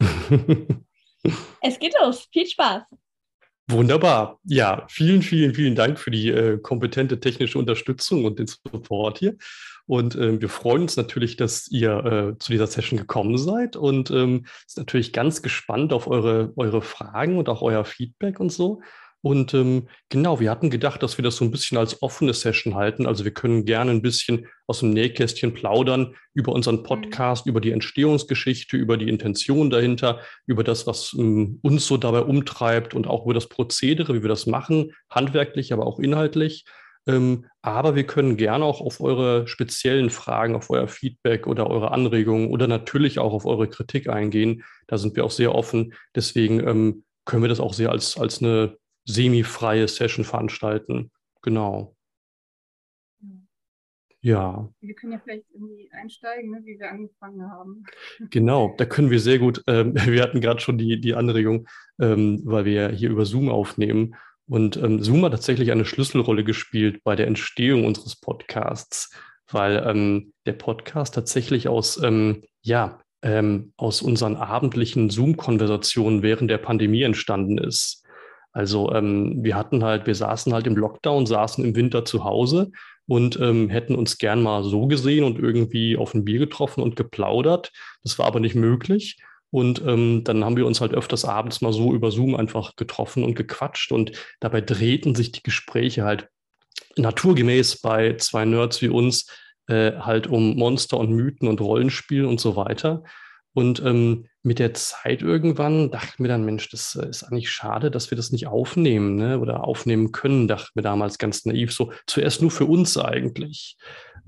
es geht los. Viel Spaß. Wunderbar. Ja, vielen, vielen, vielen Dank für die äh, kompetente technische Unterstützung und den Support hier. Und ähm, wir freuen uns natürlich, dass ihr äh, zu dieser Session gekommen seid und ähm, sind natürlich ganz gespannt auf eure, eure Fragen und auch euer Feedback und so. Und ähm, genau, wir hatten gedacht, dass wir das so ein bisschen als offene Session halten. Also wir können gerne ein bisschen aus dem Nähkästchen plaudern über unseren mhm. Podcast, über die Entstehungsgeschichte, über die Intention dahinter, über das, was ähm, uns so dabei umtreibt und auch über das Prozedere, wie wir das machen, handwerklich, aber auch inhaltlich. Ähm, aber wir können gerne auch auf eure speziellen Fragen, auf euer Feedback oder eure Anregungen oder natürlich auch auf eure Kritik eingehen. Da sind wir auch sehr offen. Deswegen ähm, können wir das auch sehr als, als eine semi-freie Session veranstalten. Genau. Ja. Wir können ja vielleicht irgendwie einsteigen, ne, wie wir angefangen haben. Genau, da können wir sehr gut. Ähm, wir hatten gerade schon die, die Anregung, ähm, weil wir hier über Zoom aufnehmen. Und ähm, Zoom hat tatsächlich eine Schlüsselrolle gespielt bei der Entstehung unseres Podcasts, weil ähm, der Podcast tatsächlich aus, ähm, ja, ähm, aus unseren abendlichen Zoom-Konversationen während der Pandemie entstanden ist. Also ähm, wir hatten halt, wir saßen halt im Lockdown, saßen im Winter zu Hause und ähm, hätten uns gern mal so gesehen und irgendwie auf ein Bier getroffen und geplaudert. Das war aber nicht möglich. Und ähm, dann haben wir uns halt öfters abends mal so über Zoom einfach getroffen und gequatscht. Und dabei drehten sich die Gespräche halt naturgemäß bei zwei Nerds wie uns äh, halt um Monster und Mythen und Rollenspiel und so weiter. Und ähm, mit der Zeit irgendwann dachten wir dann, Mensch, das äh, ist eigentlich schade, dass wir das nicht aufnehmen ne? oder aufnehmen können, dachten wir damals ganz naiv. So zuerst nur für uns eigentlich.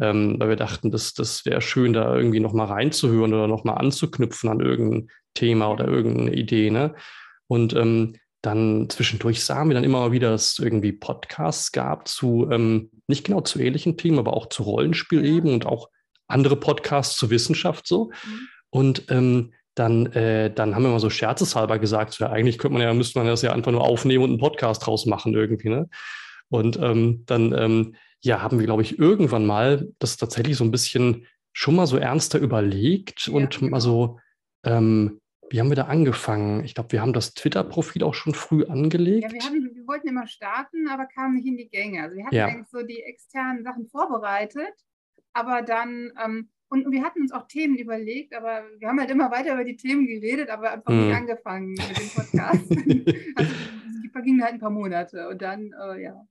Ähm, weil wir dachten, das, das wäre schön, da irgendwie nochmal reinzuhören oder nochmal anzuknüpfen an irgendein Thema oder irgendeine Idee. Ne? Und ähm, dann zwischendurch sahen wir dann immer mal wieder, dass es irgendwie Podcasts gab zu, ähm, nicht genau zu ähnlichen Themen, aber auch zu Rollenspiel eben und auch andere Podcasts zur Wissenschaft so. Mhm. Und ähm, dann, äh, dann haben wir mal so scherzeshalber gesagt, ja, eigentlich könnte man ja, müsste man das ja einfach nur aufnehmen und einen Podcast draus machen irgendwie. Ne? Und ähm, dann ähm, ja, haben wir, glaube ich, irgendwann mal das tatsächlich so ein bisschen schon mal so ernster überlegt ja, und genau. mal so, ähm, wie haben wir da angefangen? Ich glaube, wir haben das Twitter-Profil auch schon früh angelegt. Ja, wir, haben, wir wollten immer starten, aber kamen nicht in die Gänge. Also wir hatten ja. eigentlich so die externen Sachen vorbereitet, aber dann ähm, und wir hatten uns auch Themen überlegt, aber wir haben halt immer weiter über die Themen geredet, aber einfach mhm. nicht angefangen mit dem Podcast. also die vergingen halt ein paar Monate und dann, äh, ja.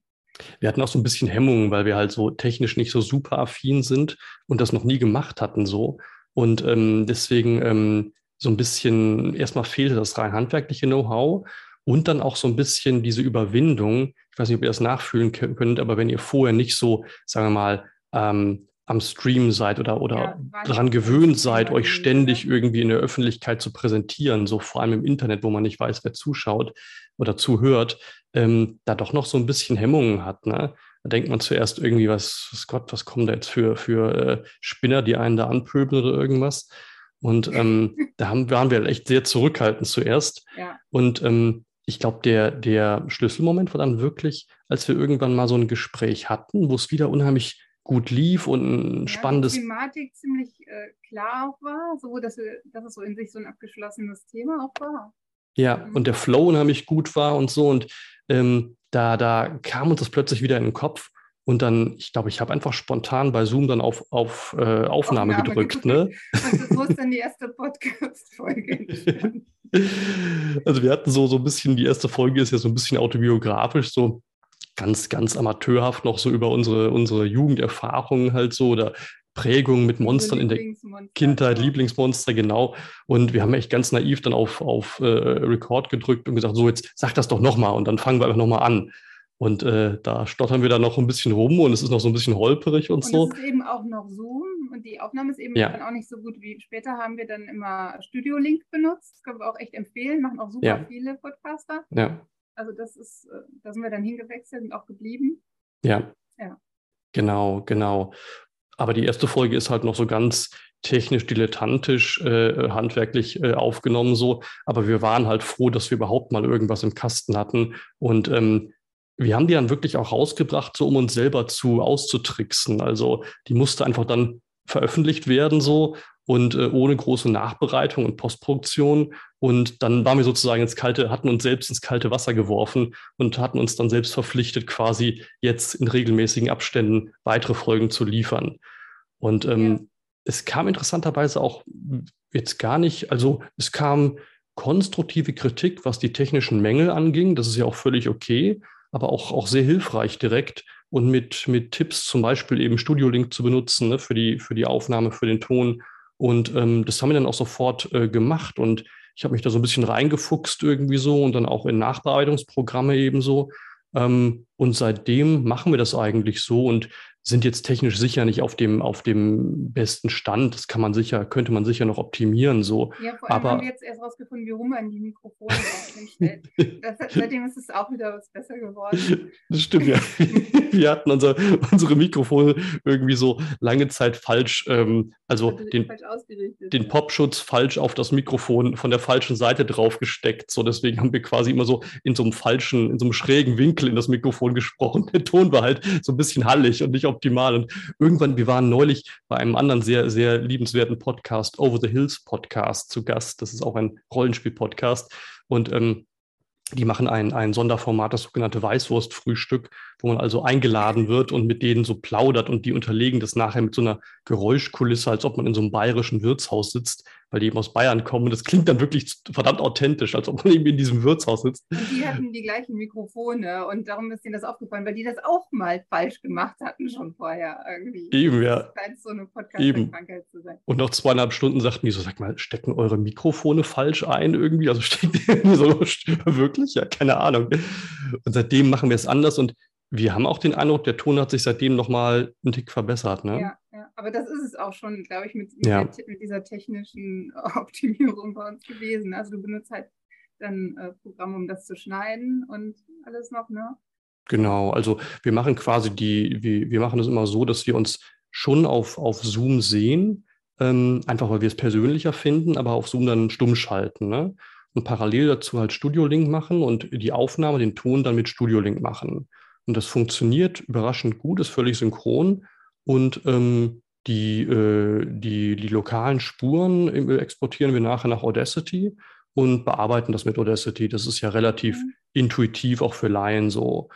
Wir hatten auch so ein bisschen Hemmungen, weil wir halt so technisch nicht so super affin sind und das noch nie gemacht hatten so. Und ähm, deswegen ähm, so ein bisschen, erstmal fehlte das rein handwerkliche Know-how und dann auch so ein bisschen diese Überwindung. Ich weiß nicht, ob ihr das nachfühlen könnt, aber wenn ihr vorher nicht so, sagen wir mal, ähm, am Stream seid oder, oder ja, daran gewöhnt seid, euch ständig irgendwie in der Öffentlichkeit zu präsentieren, so vor allem im Internet, wo man nicht weiß, wer zuschaut oder zuhört, ähm, da doch noch so ein bisschen Hemmungen hat. Ne? Da denkt man zuerst irgendwie, was, was Gott, was kommen da jetzt für, für äh, Spinner, die einen da anpöbeln oder irgendwas. Und ähm, da haben, waren wir echt sehr zurückhaltend zuerst. Ja. Und ähm, ich glaube, der, der Schlüsselmoment war dann wirklich, als wir irgendwann mal so ein Gespräch hatten, wo es wieder unheimlich gut lief und ein ja, spannendes. Die Thematik ziemlich äh, klar auch war, so dass, wir, dass es so in sich so ein abgeschlossenes Thema auch war. Ja, mhm. und der Flow unheimlich gut war und so. Und ähm, da, da kam uns das plötzlich wieder in den Kopf. Und dann, ich glaube, ich habe einfach spontan bei Zoom dann auf, auf äh, Aufnahme, Aufnahme, gedrückt. gedrückt. Ne? Und so ist dann die erste Podcast-Folge Also wir hatten so, so ein bisschen, die erste Folge ist ja so ein bisschen autobiografisch, so ganz, ganz amateurhaft noch so über unsere, unsere Jugenderfahrungen halt so oder Prägungen mit Monstern in der Kindheit, Lieblingsmonster, genau. Und wir haben echt ganz naiv dann auf, auf äh, Record gedrückt und gesagt, so jetzt sag das doch nochmal und dann fangen wir einfach nochmal an. Und äh, da stottern wir dann noch ein bisschen rum und es ist noch so ein bisschen holperig und, und so. Und es ist eben auch noch Zoom und die Aufnahme ist eben ja. dann auch nicht so gut wie später haben wir dann immer Studio Link benutzt. Das können wir auch echt empfehlen, machen auch super ja. viele Podcaster. Ja. Also das ist, äh, da sind wir dann hingewechselt und auch geblieben. Ja. Ja. Genau, genau. Aber die erste Folge ist halt noch so ganz technisch dilettantisch, äh, handwerklich äh, aufgenommen so. Aber wir waren halt froh, dass wir überhaupt mal irgendwas im Kasten hatten. Und ähm, wir haben die dann wirklich auch rausgebracht, so um uns selber zu auszutricksen. Also die musste einfach dann veröffentlicht werden so. Und äh, ohne große Nachbereitung und Postproduktion. Und dann waren wir sozusagen ins kalte, hatten uns selbst ins kalte Wasser geworfen und hatten uns dann selbst verpflichtet, quasi jetzt in regelmäßigen Abständen weitere Folgen zu liefern. Und ähm, ja. es kam interessanterweise auch jetzt gar nicht, also es kam konstruktive Kritik, was die technischen Mängel anging. Das ist ja auch völlig okay, aber auch, auch sehr hilfreich direkt und mit, mit Tipps, zum Beispiel eben Studio Link zu benutzen ne, für, die, für die Aufnahme, für den Ton. Und ähm, das haben wir dann auch sofort äh, gemacht. Und ich habe mich da so ein bisschen reingefuchst irgendwie so und dann auch in Nachbearbeitungsprogramme ebenso. Ähm, und seitdem machen wir das eigentlich so. Und sind jetzt technisch sicher nicht auf dem, auf dem besten Stand. Das kann man sicher, könnte man sicher noch optimieren. So. Ja, vor allem Aber, haben wir jetzt erst rausgefunden, wie rum man die Mikrofone stellt. seitdem ist es auch wieder was besser geworden. Das stimmt, ja. wir hatten unser, unsere Mikrofone irgendwie so lange Zeit falsch, ähm, also, also den, den Popschutz falsch auf das Mikrofon von der falschen Seite drauf gesteckt. So, deswegen haben wir quasi immer so in so einem falschen, in so einem schrägen Winkel in das Mikrofon gesprochen. Der Ton war halt so ein bisschen hallig und nicht auf optimal. Und irgendwann, wir waren neulich bei einem anderen sehr, sehr liebenswerten Podcast, Over the Hills Podcast, zu Gast. Das ist auch ein Rollenspiel-Podcast. Und ähm, die machen ein, ein Sonderformat, das sogenannte Weißwurstfrühstück, wo man also eingeladen wird und mit denen so plaudert und die unterlegen das nachher mit so einer Geräuschkulisse, als ob man in so einem bayerischen Wirtshaus sitzt, weil die eben aus Bayern kommen. Und das klingt dann wirklich verdammt authentisch, als ob man eben in diesem Wirtshaus sitzt. Und die hatten die gleichen Mikrofone und darum ist ihnen das aufgefallen, weil die das auch mal falsch gemacht hatten schon vorher irgendwie. Eben, ja. Das scheint so eine Podcast-Krankheit zu sein. Und nach zweieinhalb Stunden sagten die so, sag mal, stecken eure Mikrofone falsch ein irgendwie? Also stecken die so wirklich? Ja, keine Ahnung. Und seitdem machen wir es anders und wir haben auch den Eindruck, der Ton hat sich seitdem nochmal einen Tick verbessert. Ne? Ja, aber das ist es auch schon, glaube ich, mit, ja. mit, dieser technischen Optimierung bei uns gewesen. Also du benutzt halt dann äh, Programme, um das zu schneiden und alles noch, ne? Genau, also wir machen quasi die, wir, wir machen das immer so, dass wir uns schon auf, auf Zoom sehen, ähm, einfach weil wir es persönlicher finden, aber auf Zoom dann stumm schalten. Ne? Und parallel dazu halt Studio Link machen und die Aufnahme, den Ton dann mit Studio Link machen. Und das funktioniert überraschend gut, ist völlig synchron. Und ähm, die, äh, die, die lokalen Spuren äh, exportieren wir nachher nach Audacity und bearbeiten das mit Audacity. Das ist ja relativ mhm. intuitiv auch für Laien so.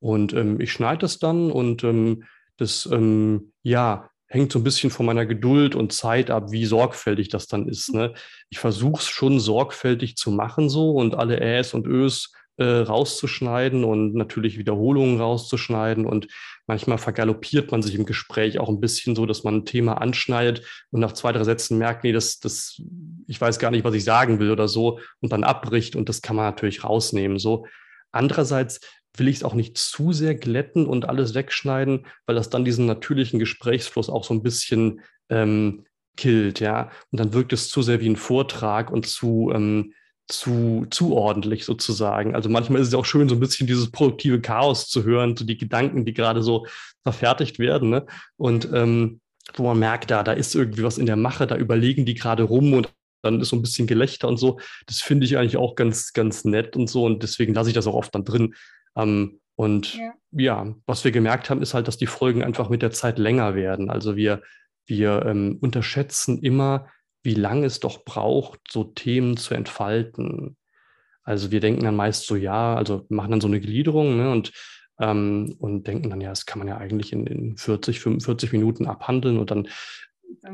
Und ähm, ich schneide das dann und ähm, das, ähm, ja, hängt so ein bisschen von meiner Geduld und Zeit ab, wie sorgfältig das dann ist. Ne? Ich versuche es schon sorgfältig zu machen so und alle Äs und Ös äh, rauszuschneiden und natürlich Wiederholungen rauszuschneiden. Und manchmal vergaloppiert man sich im Gespräch auch ein bisschen so, dass man ein Thema anschneidet und nach zwei, drei Sätzen merkt, nee, das, das, ich weiß gar nicht, was ich sagen will oder so und dann abbricht und das kann man natürlich rausnehmen. So. Andererseits will ich es auch nicht zu sehr glätten und alles wegschneiden, weil das dann diesen natürlichen Gesprächsfluss auch so ein bisschen ähm, killt, ja. Und dann wirkt es zu sehr wie ein Vortrag und zu, ähm, zu, zu ordentlich sozusagen. Also manchmal ist es auch schön, so ein bisschen dieses produktive Chaos zu hören, so die Gedanken, die gerade so verfertigt werden. Ne? Und ähm, wo man merkt, da, da ist irgendwie was in der Mache, da überlegen die gerade rum und dann ist so ein bisschen Gelächter und so. Das finde ich eigentlich auch ganz, ganz nett und so. Und deswegen lasse ich das auch oft dann drin. Ähm, und ja. ja. was wir gemerkt haben, ist halt, dass die Folgen einfach mit der Zeit länger werden. Also wir, wir ähm, unterschätzen immer, wie lange es doch braucht, so Themen zu entfalten. Also wir denken dann meist so, ja, also machen dann so eine Gliederung ne, und, ähm, und denken dann, ja, das kann man ja eigentlich in, in 40, 45 Minuten abhandeln und dann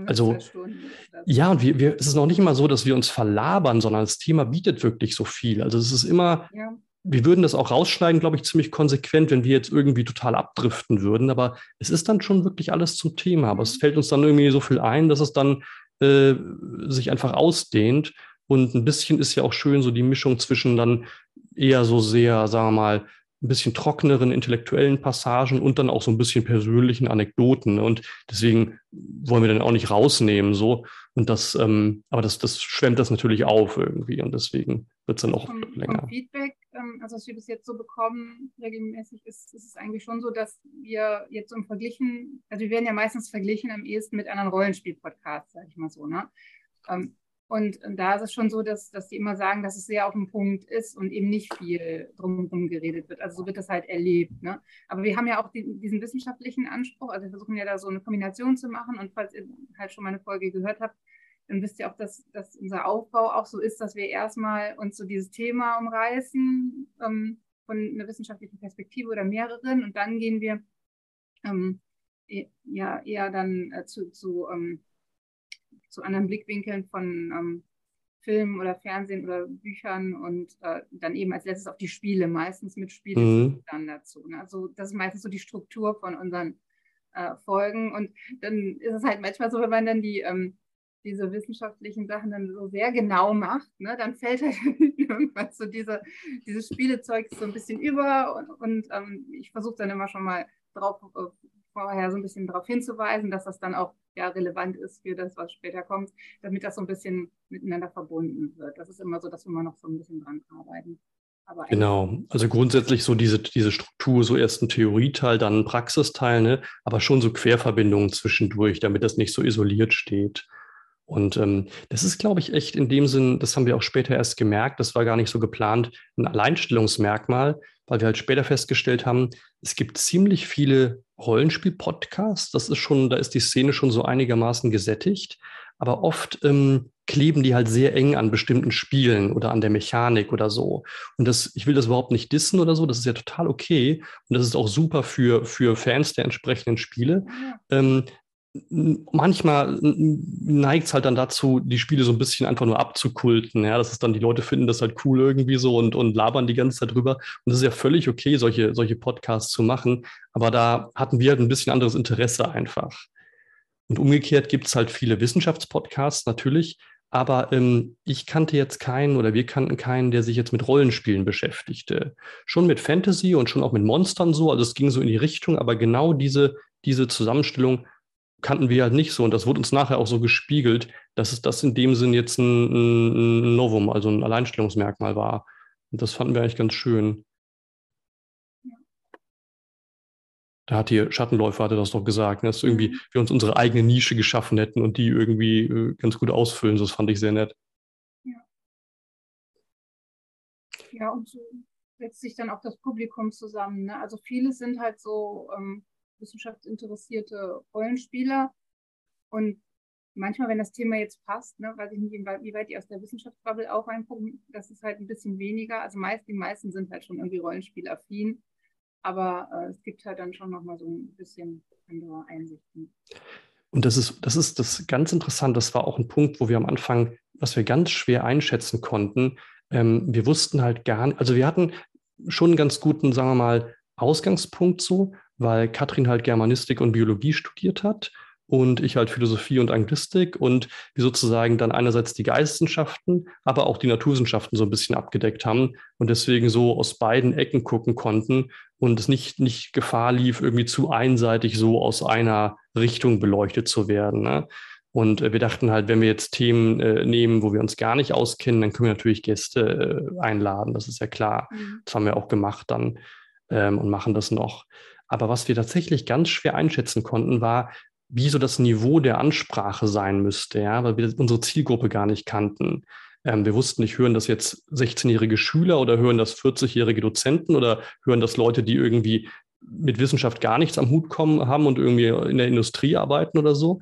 also, ja, und wir, wir, es ist noch nicht immer so, dass wir uns verlabern, sondern das Thema bietet wirklich so viel. Also es ist immer, ja. wir würden das auch rausschneiden, glaube ich, ziemlich konsequent, wenn wir jetzt irgendwie total abdriften würden. Aber es ist dann schon wirklich alles zum Thema. Aber es mhm. fällt uns dann irgendwie so viel ein, dass es dann äh, sich einfach ausdehnt. Und ein bisschen ist ja auch schön so die Mischung zwischen dann eher so sehr, sagen wir mal, ein bisschen trockeneren intellektuellen Passagen und dann auch so ein bisschen persönlichen Anekdoten. Ne? Und deswegen wollen wir dann auch nicht rausnehmen, so. Und das, ähm, aber das, das schwemmt das natürlich auf irgendwie und deswegen wird es dann auch vom, länger. Vom also was wir bis jetzt so bekommen, regelmäßig, ist, ist es eigentlich schon so, dass wir jetzt so im Verglichen, also wir werden ja meistens verglichen am ehesten mit anderen Rollenspiel-Podcasts, sage ich mal so, ne? Ähm, und, da ist es schon so, dass, dass die immer sagen, dass es sehr auf dem Punkt ist und eben nicht viel drumherum geredet wird. Also so wird das halt erlebt. Ne? Aber wir haben ja auch die, diesen wissenschaftlichen Anspruch. Also wir versuchen ja da so eine Kombination zu machen. Und falls ihr halt schon mal eine Folge gehört habt, dann wisst ihr auch, dass, dass unser Aufbau auch so ist, dass wir erstmal uns so dieses Thema umreißen ähm, von einer wissenschaftlichen Perspektive oder mehreren und dann gehen wir ähm, e, ja eher dann äh, zu, zu, ähm, zu anderen Blickwinkeln von ähm, Filmen oder Fernsehen oder Büchern und äh, dann eben als letztes auf die Spiele, meistens mit Spielen mhm. dann dazu. Ne? Also das ist meistens so die Struktur von unseren äh, Folgen und dann ist es halt manchmal so, wenn man dann die ähm, diese wissenschaftlichen Sachen dann so sehr genau macht, ne, dann fällt halt irgendwann so diese, dieses Spielezeug so ein bisschen über und, und ähm, ich versuche dann immer schon mal drauf, äh, vorher so ein bisschen darauf hinzuweisen, dass das dann auch ja relevant ist für das, was später kommt, damit das so ein bisschen miteinander verbunden wird. Das ist immer so, dass wir immer noch so ein bisschen dran arbeiten. genau, also grundsätzlich so diese, diese Struktur, so erst ein Theorieteil, dann ein Praxisteil, ne? aber schon so Querverbindungen zwischendurch, damit das nicht so isoliert steht. Und ähm, das ist, glaube ich, echt in dem Sinn, das haben wir auch später erst gemerkt, das war gar nicht so geplant, ein Alleinstellungsmerkmal, weil wir halt später festgestellt haben, es gibt ziemlich viele Rollenspiel-Podcasts. Das ist schon, da ist die Szene schon so einigermaßen gesättigt. Aber oft ähm, kleben die halt sehr eng an bestimmten Spielen oder an der Mechanik oder so. Und das, ich will das überhaupt nicht dissen oder so, das ist ja total okay. Und das ist auch super für, für Fans der entsprechenden Spiele. Ja. Ähm, manchmal neigt es halt dann dazu, die Spiele so ein bisschen einfach nur abzukulten. Ja, das ist dann, die Leute finden das halt cool irgendwie so und, und labern die ganze Zeit drüber. Und es ist ja völlig okay, solche, solche Podcasts zu machen. Aber da hatten wir halt ein bisschen anderes Interesse einfach. Und umgekehrt gibt es halt viele Wissenschaftspodcasts natürlich. Aber ähm, ich kannte jetzt keinen oder wir kannten keinen, der sich jetzt mit Rollenspielen beschäftigte. Schon mit Fantasy und schon auch mit Monstern so. Also es ging so in die Richtung, aber genau diese, diese Zusammenstellung kannten wir halt nicht so. Und das wurde uns nachher auch so gespiegelt, dass es das in dem Sinn jetzt ein, ein Novum, also ein Alleinstellungsmerkmal war. Und das fanden wir eigentlich ganz schön. Da hat die Schattenläufer hatte das doch gesagt, ne, dass irgendwie mhm. wir uns unsere eigene Nische geschaffen hätten und die irgendwie äh, ganz gut ausfüllen. Das fand ich sehr nett. Ja, ja und so setzt sich dann auch das Publikum zusammen. Ne? Also viele sind halt so ähm, wissenschaftsinteressierte Rollenspieler. Und manchmal, wenn das Thema jetzt passt, ne, weiß ich nicht, wie weit die aus der Wissenschaftsbubble auch reingucken, das ist halt ein bisschen weniger. Also meist, die meisten sind halt schon irgendwie Rollenspielaffin. Aber äh, es gibt halt dann schon nochmal so ein bisschen andere Einsichten. Und das ist, das ist das ganz interessant. Das war auch ein Punkt, wo wir am Anfang, was wir ganz schwer einschätzen konnten. Ähm, wir wussten halt gar nicht, also wir hatten schon einen ganz guten, sagen wir mal, Ausgangspunkt so, weil Katrin halt Germanistik und Biologie studiert hat und ich halt Philosophie und Anglistik und wir sozusagen dann einerseits die Geisteswissenschaften, aber auch die Naturwissenschaften so ein bisschen abgedeckt haben und deswegen so aus beiden Ecken gucken konnten und es nicht, nicht Gefahr lief, irgendwie zu einseitig so aus einer Richtung beleuchtet zu werden. Ne? Und äh, wir dachten halt, wenn wir jetzt Themen äh, nehmen, wo wir uns gar nicht auskennen, dann können wir natürlich Gäste äh, einladen, das ist ja klar. Mhm. Das haben wir auch gemacht dann ähm, und machen das noch. Aber was wir tatsächlich ganz schwer einschätzen konnten, war, wie so das Niveau der Ansprache sein müsste, ja, weil wir unsere Zielgruppe gar nicht kannten. Ähm, wir wussten nicht, hören das jetzt 16-jährige Schüler oder hören das 40-jährige Dozenten oder hören das Leute, die irgendwie mit Wissenschaft gar nichts am Hut kommen haben und irgendwie in der Industrie arbeiten oder so.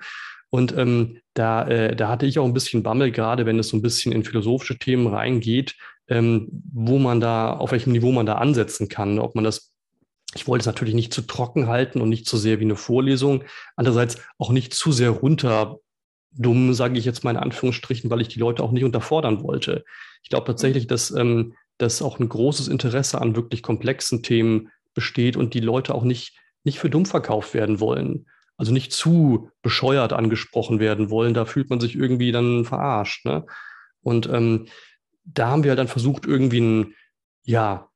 Und ähm, da, äh, da hatte ich auch ein bisschen Bammel, gerade wenn es so ein bisschen in philosophische Themen reingeht, ähm, wo man da, auf welchem Niveau man da ansetzen kann, ob man das ich wollte es natürlich nicht zu trocken halten und nicht zu sehr wie eine Vorlesung. Andererseits auch nicht zu sehr runter dumm, sage ich jetzt mal in Anführungsstrichen, weil ich die Leute auch nicht unterfordern wollte. Ich glaube tatsächlich, dass, ähm, dass auch ein großes Interesse an wirklich komplexen Themen besteht und die Leute auch nicht, nicht für dumm verkauft werden wollen. Also nicht zu bescheuert angesprochen werden wollen. Da fühlt man sich irgendwie dann verarscht. Ne? Und ähm, da haben wir halt dann versucht, irgendwie ein, ja,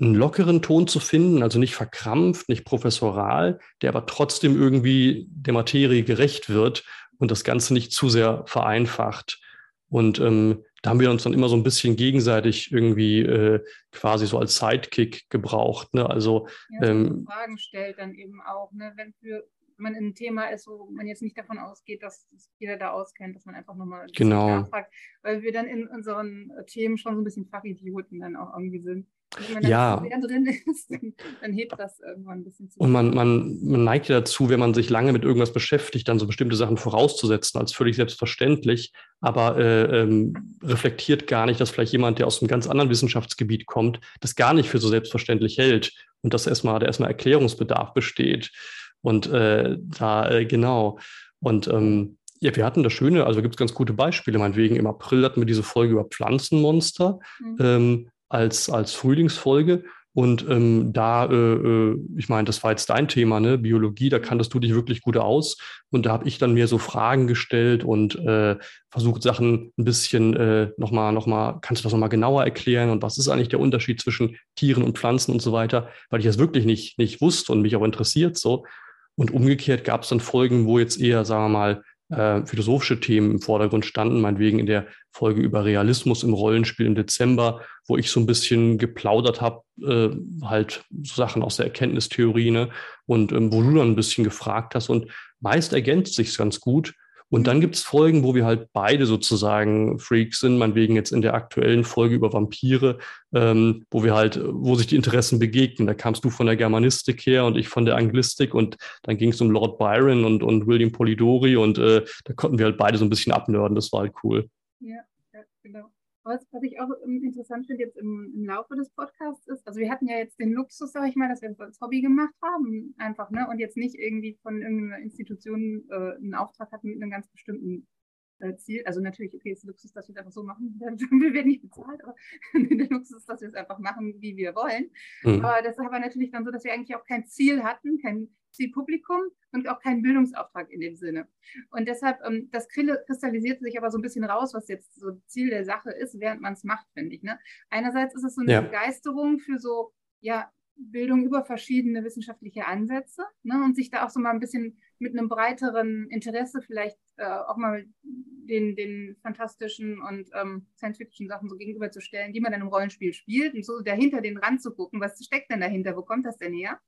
einen lockeren Ton zu finden, also nicht verkrampft, nicht professoral, der aber trotzdem irgendwie der Materie gerecht wird und das Ganze nicht zu sehr vereinfacht. Und ähm, da haben wir uns dann immer so ein bisschen gegenseitig irgendwie äh, quasi so als Sidekick gebraucht. Ne? Also ja, ähm, Fragen stellt dann eben auch, ne? wenn für man in einem Thema ist, wo man jetzt nicht davon ausgeht, dass jeder da auskennt, dass man einfach nochmal genau. nachfragt, weil wir dann in unseren Themen schon so ein bisschen Fachidioten dann auch irgendwie sind wenn ja. sehr drin ist, dann, dann hebt das irgendwann ein bisschen zu. Und man, man, man neigt ja dazu, wenn man sich lange mit irgendwas beschäftigt, dann so bestimmte Sachen vorauszusetzen als völlig selbstverständlich, aber äh, ähm, reflektiert gar nicht, dass vielleicht jemand, der aus einem ganz anderen Wissenschaftsgebiet kommt, das gar nicht für so selbstverständlich hält und dass erstmal, da erstmal Erklärungsbedarf besteht. Und äh, da, äh, genau. Und ähm, ja, wir hatten das Schöne, also gibt es ganz gute Beispiele. Meinetwegen im April hatten wir diese Folge über Pflanzenmonster. Mhm. Ähm, als, als Frühlingsfolge. Und ähm, da, äh, äh, ich meine, das war jetzt dein Thema, ne? Biologie, da kanntest du dich wirklich gut aus. Und da habe ich dann mir so Fragen gestellt und äh, versucht, Sachen ein bisschen äh, nochmal, noch mal, kannst du das nochmal genauer erklären? Und was ist eigentlich der Unterschied zwischen Tieren und Pflanzen und so weiter? Weil ich das wirklich nicht, nicht wusste und mich auch interessiert so. Und umgekehrt gab es dann Folgen, wo jetzt eher, sagen wir mal, äh, philosophische Themen im Vordergrund standen, meinetwegen in der Folge über Realismus im Rollenspiel im Dezember, wo ich so ein bisschen geplaudert habe, äh, halt so Sachen aus der Erkenntnistheorie, ne? Und ähm, wo du dann ein bisschen gefragt hast und meist ergänzt sich ganz gut. Und dann gibt es Folgen, wo wir halt beide sozusagen Freaks sind, meinetwegen jetzt in der aktuellen Folge über Vampire, ähm, wo wir halt, wo sich die Interessen begegnen. Da kamst du von der Germanistik her und ich von der Anglistik und dann ging es um Lord Byron und, und William Polidori und äh, da konnten wir halt beide so ein bisschen abnörden. Das war halt cool. Ja, ja genau. Was, was ich auch interessant finde jetzt im, im, Laufe des Podcasts ist, also wir hatten ja jetzt den Luxus, sage ich mal, dass wir das als Hobby gemacht haben, einfach, ne? Und jetzt nicht irgendwie von irgendeiner Institution äh, einen Auftrag hatten mit einem ganz bestimmten äh, Ziel. Also natürlich, okay, ist Luxus, dass wir es einfach so machen. wir werden nicht bezahlt, aber der Luxus ist, dass wir es einfach machen, wie wir wollen. Mhm. Aber das war natürlich dann so, dass wir eigentlich auch kein Ziel hatten, kein Zielpublikum und auch keinen Bildungsauftrag in dem Sinne. Und deshalb, ähm, das kristallisiert sich aber so ein bisschen raus, was jetzt so Ziel der Sache ist, während man es macht, finde ich. Ne? Einerseits ist es so eine ja. Begeisterung für so, ja, Bildung über verschiedene wissenschaftliche Ansätze ne, und sich da auch so mal ein bisschen mit einem breiteren Interesse vielleicht äh, auch mal den, den fantastischen und ähm, Science-Fiction-Sachen so gegenüberzustellen, die man dann im Rollenspiel spielt und so dahinter den Rand zu gucken, was steckt denn dahinter, wo kommt das denn her?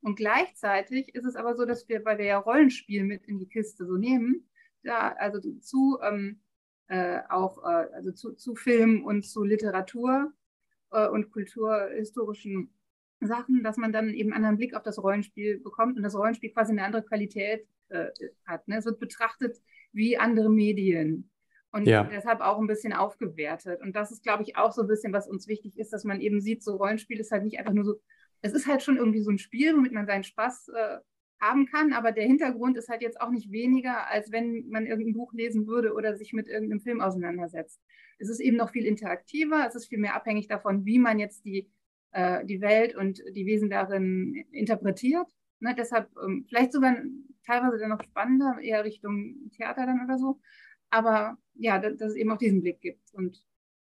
Und gleichzeitig ist es aber so, dass wir, weil wir ja Rollenspiel mit in die Kiste so nehmen, da also zu ähm, äh, auch äh, also zu, zu Film und zu Literatur äh, und kulturhistorischen Sachen, dass man dann eben einen anderen Blick auf das Rollenspiel bekommt und das Rollenspiel quasi eine andere Qualität äh, hat. Ne? Es wird betrachtet wie andere Medien und ja. deshalb auch ein bisschen aufgewertet. Und das ist, glaube ich, auch so ein bisschen, was uns wichtig ist, dass man eben sieht, so Rollenspiel ist halt nicht einfach nur so, es ist halt schon irgendwie so ein Spiel, womit man seinen Spaß äh, haben kann, aber der Hintergrund ist halt jetzt auch nicht weniger, als wenn man irgendein Buch lesen würde oder sich mit irgendeinem Film auseinandersetzt. Es ist eben noch viel interaktiver, es ist viel mehr abhängig davon, wie man jetzt die äh, die Welt und die Wesen darin interpretiert. Ne, deshalb ähm, vielleicht sogar teilweise dann noch spannender, eher Richtung Theater dann oder so. Aber ja, dass, dass es eben auch diesen Blick gibt. Und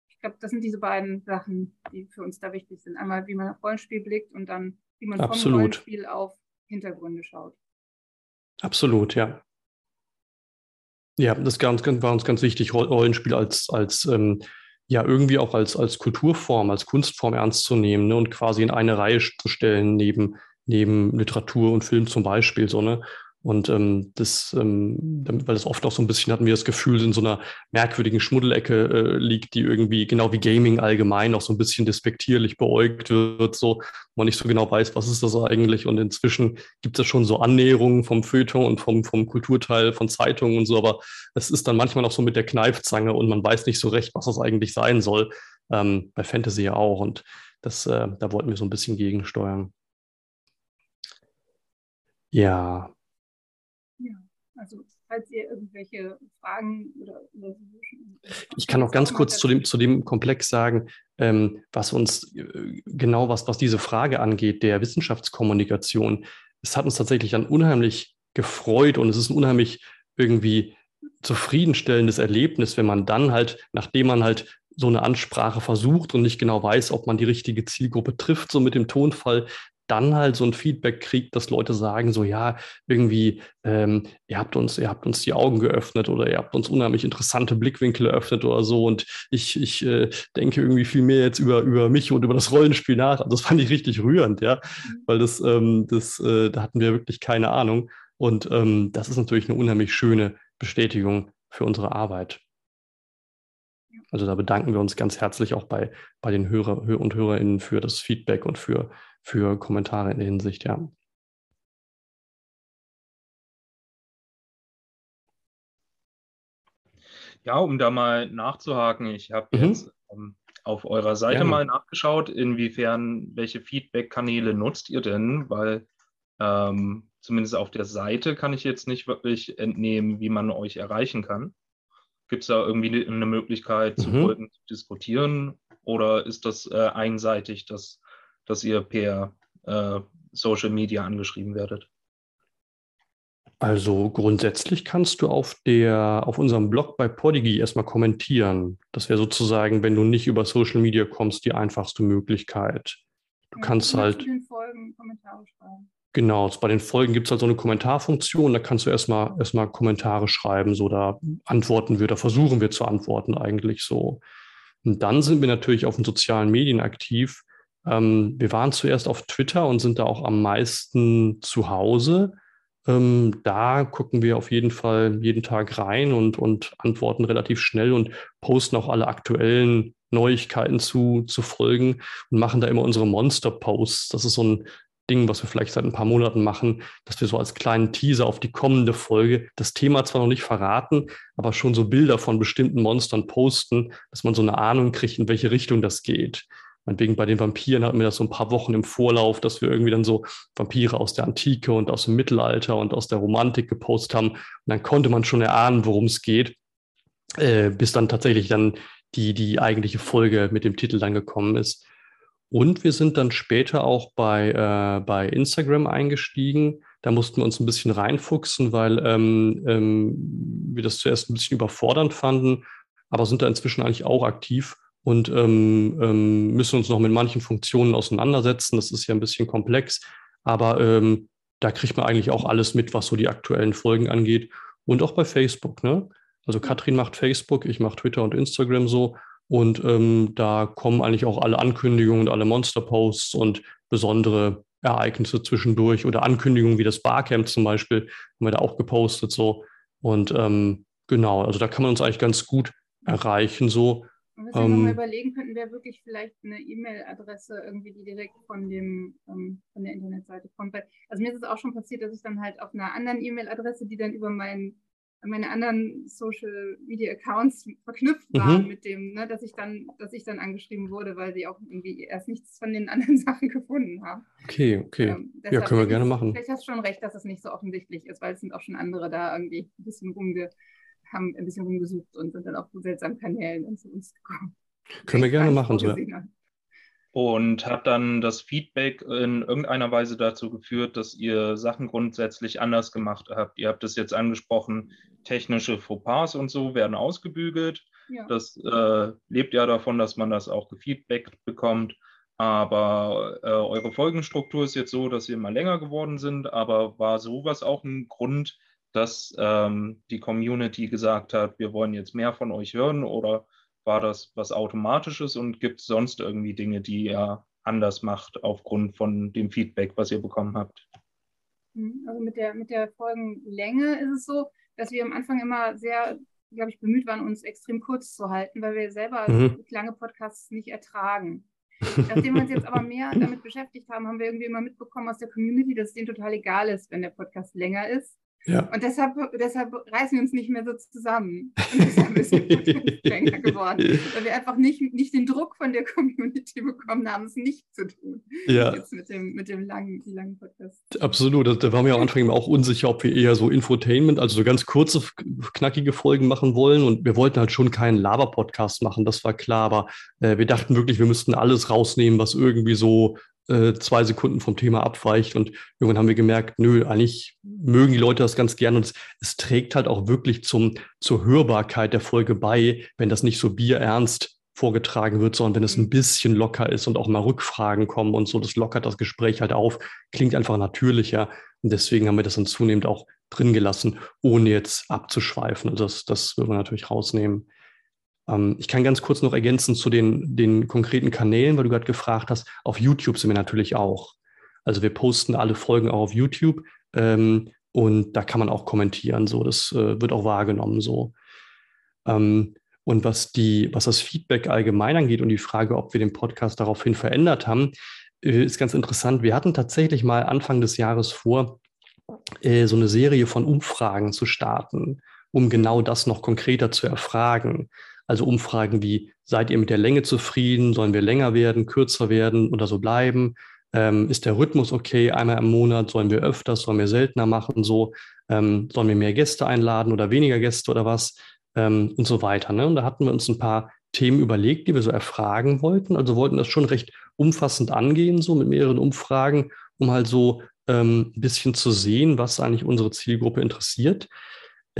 ich glaube, das sind diese beiden Sachen, die für uns da wichtig sind. Einmal, wie man auf Rollenspiel blickt und dann, wie man Absolut. vom Rollenspiel auf Hintergründe schaut. Absolut, ja. Ja, das war uns ganz wichtig, Rollenspiel als, als ähm, ja irgendwie auch als, als Kulturform, als Kunstform ernst zu nehmen ne, und quasi in eine Reihe zu stellen neben, neben Literatur und Film zum Beispiel. So, ne? Und ähm, das, ähm, weil das oft auch so ein bisschen hatten wir das Gefühl, in so einer merkwürdigen Schmuddelecke äh, liegt, die irgendwie, genau wie Gaming allgemein, auch so ein bisschen despektierlich beäugt wird, so man nicht so genau weiß, was ist das eigentlich. Und inzwischen gibt es schon so Annäherungen vom Feuilleton und vom, vom Kulturteil von Zeitungen und so, aber es ist dann manchmal noch so mit der Kneifzange und man weiß nicht so recht, was das eigentlich sein soll. Ähm, bei Fantasy ja auch. Und das, äh, da wollten wir so ein bisschen gegensteuern. Ja, also falls ihr irgendwelche Fragen oder, oder Ich kann noch ganz kurz zu dem, zu dem Komplex sagen, ähm, was uns äh, genau was, was diese Frage angeht, der Wissenschaftskommunikation. Es hat uns tatsächlich dann unheimlich gefreut und es ist ein unheimlich irgendwie zufriedenstellendes Erlebnis, wenn man dann halt, nachdem man halt so eine Ansprache versucht und nicht genau weiß, ob man die richtige Zielgruppe trifft, so mit dem Tonfall, dann halt so ein Feedback kriegt, dass Leute sagen, so ja, irgendwie, ähm, ihr habt uns, ihr habt uns die Augen geöffnet oder ihr habt uns unheimlich interessante Blickwinkel eröffnet oder so. Und ich, ich äh, denke irgendwie viel mehr jetzt über, über mich und über das Rollenspiel nach. Also das fand ich richtig rührend, ja. Mhm. Weil das, ähm, das, äh, da hatten wir wirklich keine Ahnung. Und ähm, das ist natürlich eine unheimlich schöne Bestätigung für unsere Arbeit. Also da bedanken wir uns ganz herzlich auch bei, bei den Hörer und HörerInnen für das Feedback und für, für Kommentare in der Hinsicht, ja. Ja, um da mal nachzuhaken, ich habe mhm. jetzt ähm, auf eurer Seite Gerne. mal nachgeschaut, inwiefern, welche Feedback-Kanäle nutzt ihr denn? Weil ähm, zumindest auf der Seite kann ich jetzt nicht wirklich entnehmen, wie man euch erreichen kann. Gibt es da irgendwie eine Möglichkeit, mhm. zu Folgen zu diskutieren? Oder ist das äh, einseitig, dass, dass ihr per äh, Social Media angeschrieben werdet? Also grundsätzlich kannst du auf der, auf unserem Blog bei Podigy erstmal kommentieren. Das wäre sozusagen, wenn du nicht über Social Media kommst, die einfachste Möglichkeit. Du ja, kannst halt. Den Folgen Kommentare schreiben. Genau, bei den Folgen gibt es halt so eine Kommentarfunktion, da kannst du erstmal erstmal Kommentare schreiben, so da antworten wir, da versuchen wir zu antworten eigentlich so. Und dann sind wir natürlich auf den sozialen Medien aktiv. Ähm, wir waren zuerst auf Twitter und sind da auch am meisten zu Hause. Ähm, da gucken wir auf jeden Fall jeden Tag rein und, und antworten relativ schnell und posten auch alle aktuellen Neuigkeiten zu, zu Folgen und machen da immer unsere Monster-Posts. Das ist so ein Ding, was wir vielleicht seit ein paar Monaten machen, dass wir so als kleinen Teaser auf die kommende Folge das Thema zwar noch nicht verraten, aber schon so Bilder von bestimmten Monstern posten, dass man so eine Ahnung kriegt, in welche Richtung das geht. Meinetwegen bei den Vampiren hatten wir das so ein paar Wochen im Vorlauf, dass wir irgendwie dann so Vampire aus der Antike und aus dem Mittelalter und aus der Romantik gepostet haben. Und dann konnte man schon erahnen, worum es geht, äh, bis dann tatsächlich dann die, die eigentliche Folge mit dem Titel dann gekommen ist. Und wir sind dann später auch bei, äh, bei Instagram eingestiegen. Da mussten wir uns ein bisschen reinfuchsen, weil ähm, ähm, wir das zuerst ein bisschen überfordernd fanden, aber sind da inzwischen eigentlich auch aktiv und ähm, ähm, müssen uns noch mit manchen Funktionen auseinandersetzen. Das ist ja ein bisschen komplex, aber ähm, da kriegt man eigentlich auch alles mit, was so die aktuellen Folgen angeht. Und auch bei Facebook. Ne? Also Katrin macht Facebook, ich mache Twitter und Instagram so. Und ähm, da kommen eigentlich auch alle Ankündigungen und alle Monster-Posts und besondere Ereignisse zwischendurch oder Ankündigungen wie das Barcamp zum Beispiel, haben wir da auch gepostet so. Und ähm, genau, also da kann man uns eigentlich ganz gut erreichen so. Und wir ähm, nochmal überlegen könnten, wäre wirklich vielleicht eine E-Mail-Adresse, irgendwie, die direkt von dem, ähm, von der Internetseite kommt. Also mir ist es auch schon passiert, dass ich dann halt auf einer anderen E-Mail-Adresse, die dann über mein, meine anderen Social Media Accounts verknüpft waren mhm. mit dem, ne, dass ich dann, dass ich dann angeschrieben wurde, weil sie auch irgendwie erst nichts von den anderen Sachen gefunden haben. Okay, okay. Ähm, ja, können wir gerne machen. Vielleicht hast du schon recht, dass es nicht so offensichtlich ist, weil es sind auch schon andere da irgendwie ein bisschen rumge haben ein bisschen rumgesucht und sind dann auf seltsamen Kanälen zu uns gekommen. Können wir gerne machen. So. Und hat dann das Feedback in irgendeiner Weise dazu geführt, dass ihr Sachen grundsätzlich anders gemacht habt? Ihr habt es jetzt angesprochen, technische Fauxpas und so werden ausgebügelt. Ja. Das äh, lebt ja davon, dass man das auch gefeedbackt bekommt. Aber äh, eure Folgenstruktur ist jetzt so, dass sie immer länger geworden sind. Aber war sowas auch ein Grund, dass ähm, die Community gesagt hat, wir wollen jetzt mehr von euch hören oder war das was Automatisches und gibt es sonst irgendwie Dinge, die ihr anders macht aufgrund von dem Feedback, was ihr bekommen habt? Mhm, also mit der, mit der Folgenlänge ist es so, dass wir am Anfang immer sehr, glaube ich, bemüht waren, uns extrem kurz zu halten, weil wir selber mhm. lange Podcasts nicht ertragen. Nachdem wir uns jetzt aber mehr damit beschäftigt haben, haben wir irgendwie immer mitbekommen aus der Community, dass es denen total egal ist, wenn der Podcast länger ist. Ja. Und deshalb, deshalb reißen wir uns nicht mehr so zusammen. Und deshalb ist es länger geworden. Weil wir einfach nicht, nicht den Druck von der Community bekommen haben, es nicht zu tun. Ja. Jetzt mit dem, mit dem langen, langen Podcast. Absolut. Da waren wir am Anfang auch unsicher, ob wir eher so Infotainment, also so ganz kurze, knackige Folgen machen wollen. Und wir wollten halt schon keinen Laber-Podcast machen, das war klar. Aber äh, wir dachten wirklich, wir müssten alles rausnehmen, was irgendwie so äh, zwei Sekunden vom Thema abweicht. Und irgendwann haben wir gemerkt, nö, eigentlich mögen die Leute das ganz gerne. Und es, es trägt halt auch wirklich zum, zur Hörbarkeit der Folge bei, wenn das nicht so bierernst vorgetragen wird, sondern wenn es ein mhm. bisschen locker ist und auch mal Rückfragen kommen und so, das lockert das Gespräch halt auf, klingt einfach natürlicher. Und deswegen haben wir das dann zunehmend auch drin gelassen, ohne jetzt abzuschweifen. Also das, das würden wir natürlich rausnehmen. Ähm, ich kann ganz kurz noch ergänzen zu den, den konkreten Kanälen, weil du gerade gefragt hast. Auf YouTube sind wir natürlich auch. Also wir posten alle Folgen auch auf YouTube ähm, und da kann man auch kommentieren. So, das äh, wird auch wahrgenommen so. Ähm, Und was, die, was das Feedback allgemein angeht und die Frage, ob wir den Podcast daraufhin verändert haben, äh, ist ganz interessant. Wir hatten tatsächlich mal Anfang des Jahres vor, äh, so eine Serie von Umfragen zu starten, um genau das noch konkreter zu erfragen. Also Umfragen wie, seid ihr mit der Länge zufrieden? Sollen wir länger werden, kürzer werden oder so bleiben? Ähm, ist der Rhythmus okay? Einmal im Monat? Sollen wir öfters? Sollen wir seltener machen? So, ähm, sollen wir mehr Gäste einladen oder weniger Gäste oder was? Ähm, und so weiter. Ne? Und da hatten wir uns ein paar Themen überlegt, die wir so erfragen wollten. Also wollten das schon recht umfassend angehen, so mit mehreren Umfragen, um halt so ähm, ein bisschen zu sehen, was eigentlich unsere Zielgruppe interessiert.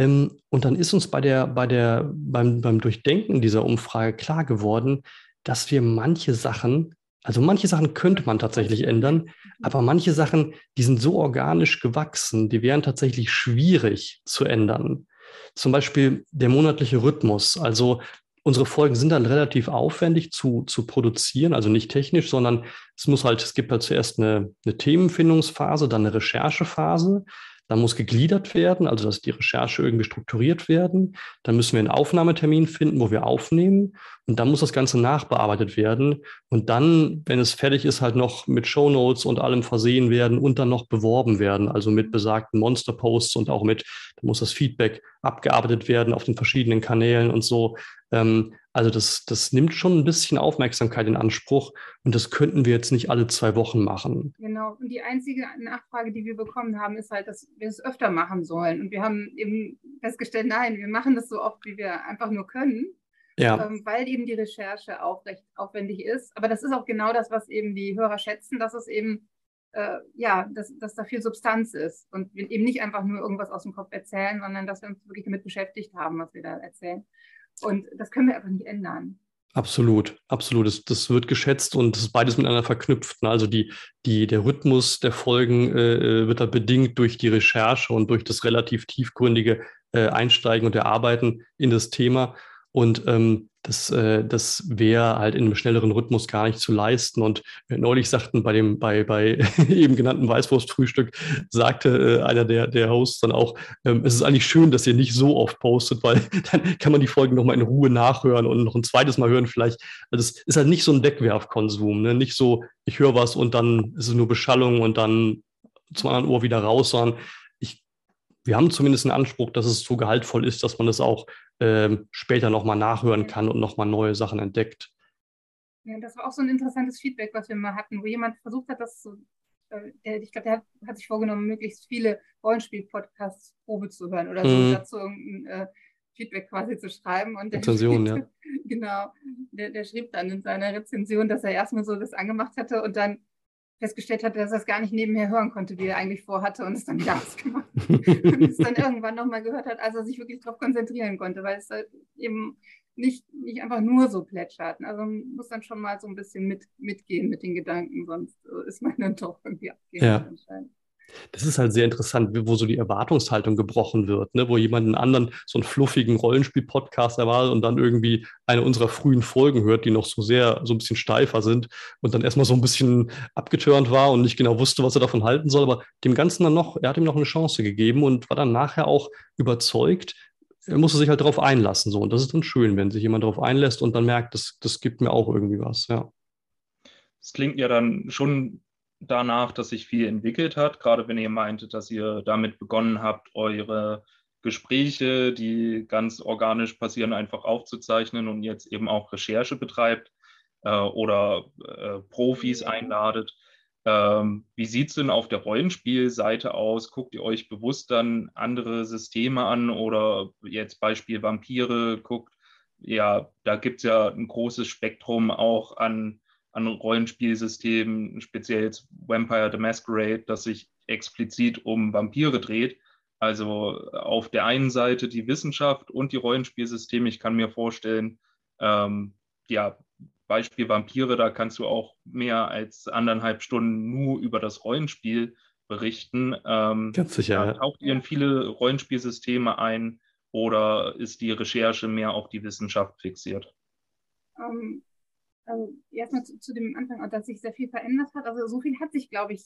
Ähm, und dann ist uns bei der, bei der, beim, beim Durchdenken dieser Umfrage klar geworden, dass wir manche Sachen, also manche Sachen könnte man tatsächlich ändern, aber manche Sachen, die sind so organisch gewachsen, die wären tatsächlich schwierig zu ändern. Zum Beispiel der monatliche Rhythmus. Also unsere Folgen sind dann relativ aufwendig zu, zu produzieren, also nicht technisch, sondern es muss halt, es gibt halt zuerst eine, eine Themenfindungsphase, dann eine Recherchephase, dann muss gegliedert werden, also dass die Recherche irgendwie strukturiert werden. Dann müssen wir einen Aufnahmetermin finden, wo wir aufnehmen. Und dann muss das Ganze nachbearbeitet werden. Und dann, wenn es fertig ist, halt noch mit Shownotes und allem versehen werden und dann noch beworben werden, also mit besagten Monster-Posts und auch mit, da muss das Feedback abgearbeitet werden auf den verschiedenen Kanälen und so. Ähm, also das, das nimmt schon ein bisschen Aufmerksamkeit in Anspruch und das könnten wir jetzt nicht alle zwei Wochen machen. Genau. Und die einzige Nachfrage, die wir bekommen haben, ist halt, dass wir es öfter machen sollen. Und wir haben eben festgestellt, nein, wir machen das so oft, wie wir einfach nur können. Ja. Ähm, weil eben die Recherche auch recht aufwendig ist. Aber das ist auch genau das, was eben die Hörer schätzen, dass es eben äh, ja, dass, dass da viel Substanz ist und wir eben nicht einfach nur irgendwas aus dem Kopf erzählen, sondern dass wir uns wirklich damit beschäftigt haben, was wir da erzählen. Und das können wir einfach nicht ändern. Absolut, absolut. Das, das wird geschätzt und das ist beides miteinander verknüpft. Ne? Also die, die, der Rhythmus der Folgen äh, äh, wird da bedingt durch die Recherche und durch das relativ tiefgründige äh, Einsteigen und Erarbeiten in das Thema. Und ähm, das, äh, das wäre halt in einem schnelleren Rhythmus gar nicht zu leisten. Und neulich sagten bei dem, bei, bei eben genannten Weißwurstfrühstück, sagte äh, einer der, der Hosts dann auch, ähm, es ist eigentlich schön, dass ihr nicht so oft postet, weil dann kann man die Folgen nochmal in Ruhe nachhören und noch ein zweites Mal hören vielleicht. Also es ist halt nicht so ein Wegwerfkonsum, ne? nicht so, ich höre was und dann ist es nur Beschallung und dann zum anderen Ohr wieder raus, sondern wir haben zumindest einen Anspruch, dass es so gehaltvoll ist, dass man es auch ähm, später nochmal nachhören kann und nochmal neue Sachen entdeckt. Ja, das war auch so ein interessantes Feedback, was wir mal hatten, wo jemand versucht hat, das so, äh, ich glaube, der hat, hat, sich vorgenommen, möglichst viele Rollenspiel-Podcasts Probe zu hören oder so mhm. dazu irgendein äh, Feedback quasi zu schreiben. Und Rezension, ja. Genau, der, der schrieb dann in seiner Rezension, dass er erstmal so das angemacht hatte und dann festgestellt hatte, dass er es gar nicht nebenher hören konnte, wie er eigentlich vorhatte und es dann wieder ausgemacht und es dann irgendwann nochmal gehört hat, als er sich wirklich darauf konzentrieren konnte, weil es halt eben nicht, nicht einfach nur so plätschert. Also man muss dann schon mal so ein bisschen mit, mitgehen mit den Gedanken, sonst ist man dann doch irgendwie abgehend ja. anscheinend. Das ist halt sehr interessant, wo so die Erwartungshaltung gebrochen wird, ne? wo jemand einen anderen, so einen fluffigen Rollenspiel-Podcast erwartet und dann irgendwie eine unserer frühen Folgen hört, die noch so sehr, so ein bisschen steifer sind und dann erstmal so ein bisschen abgetörnt war und nicht genau wusste, was er davon halten soll, aber dem Ganzen dann noch, er hat ihm noch eine Chance gegeben und war dann nachher auch überzeugt, er musste sich halt darauf einlassen. So. Und das ist dann schön, wenn sich jemand darauf einlässt und dann merkt, das, das gibt mir auch irgendwie was, ja. Das klingt ja dann schon danach, dass sich viel entwickelt hat, gerade wenn ihr meintet, dass ihr damit begonnen habt, eure Gespräche, die ganz organisch passieren, einfach aufzuzeichnen und jetzt eben auch Recherche betreibt äh, oder äh, Profis einladet. Ähm, wie sieht es denn auf der Rollenspielseite aus? Guckt ihr euch bewusst dann andere Systeme an oder jetzt Beispiel Vampire guckt? Ja, da gibt es ja ein großes Spektrum auch an an Rollenspielsystemen, speziell jetzt Vampire the Masquerade, das sich explizit um Vampire dreht. Also auf der einen Seite die Wissenschaft und die Rollenspielsysteme. Ich kann mir vorstellen, ähm, ja, Beispiel Vampire, da kannst du auch mehr als anderthalb Stunden nur über das Rollenspiel berichten. Ähm, Ganz sicher. Ja, taucht ihr in viele Rollenspielsysteme ein oder ist die Recherche mehr auf die Wissenschaft fixiert? Um, ähm, also erstmal zu, zu, dem Anfang, dass sich sehr viel verändert hat. Also so viel hat sich, glaube ich,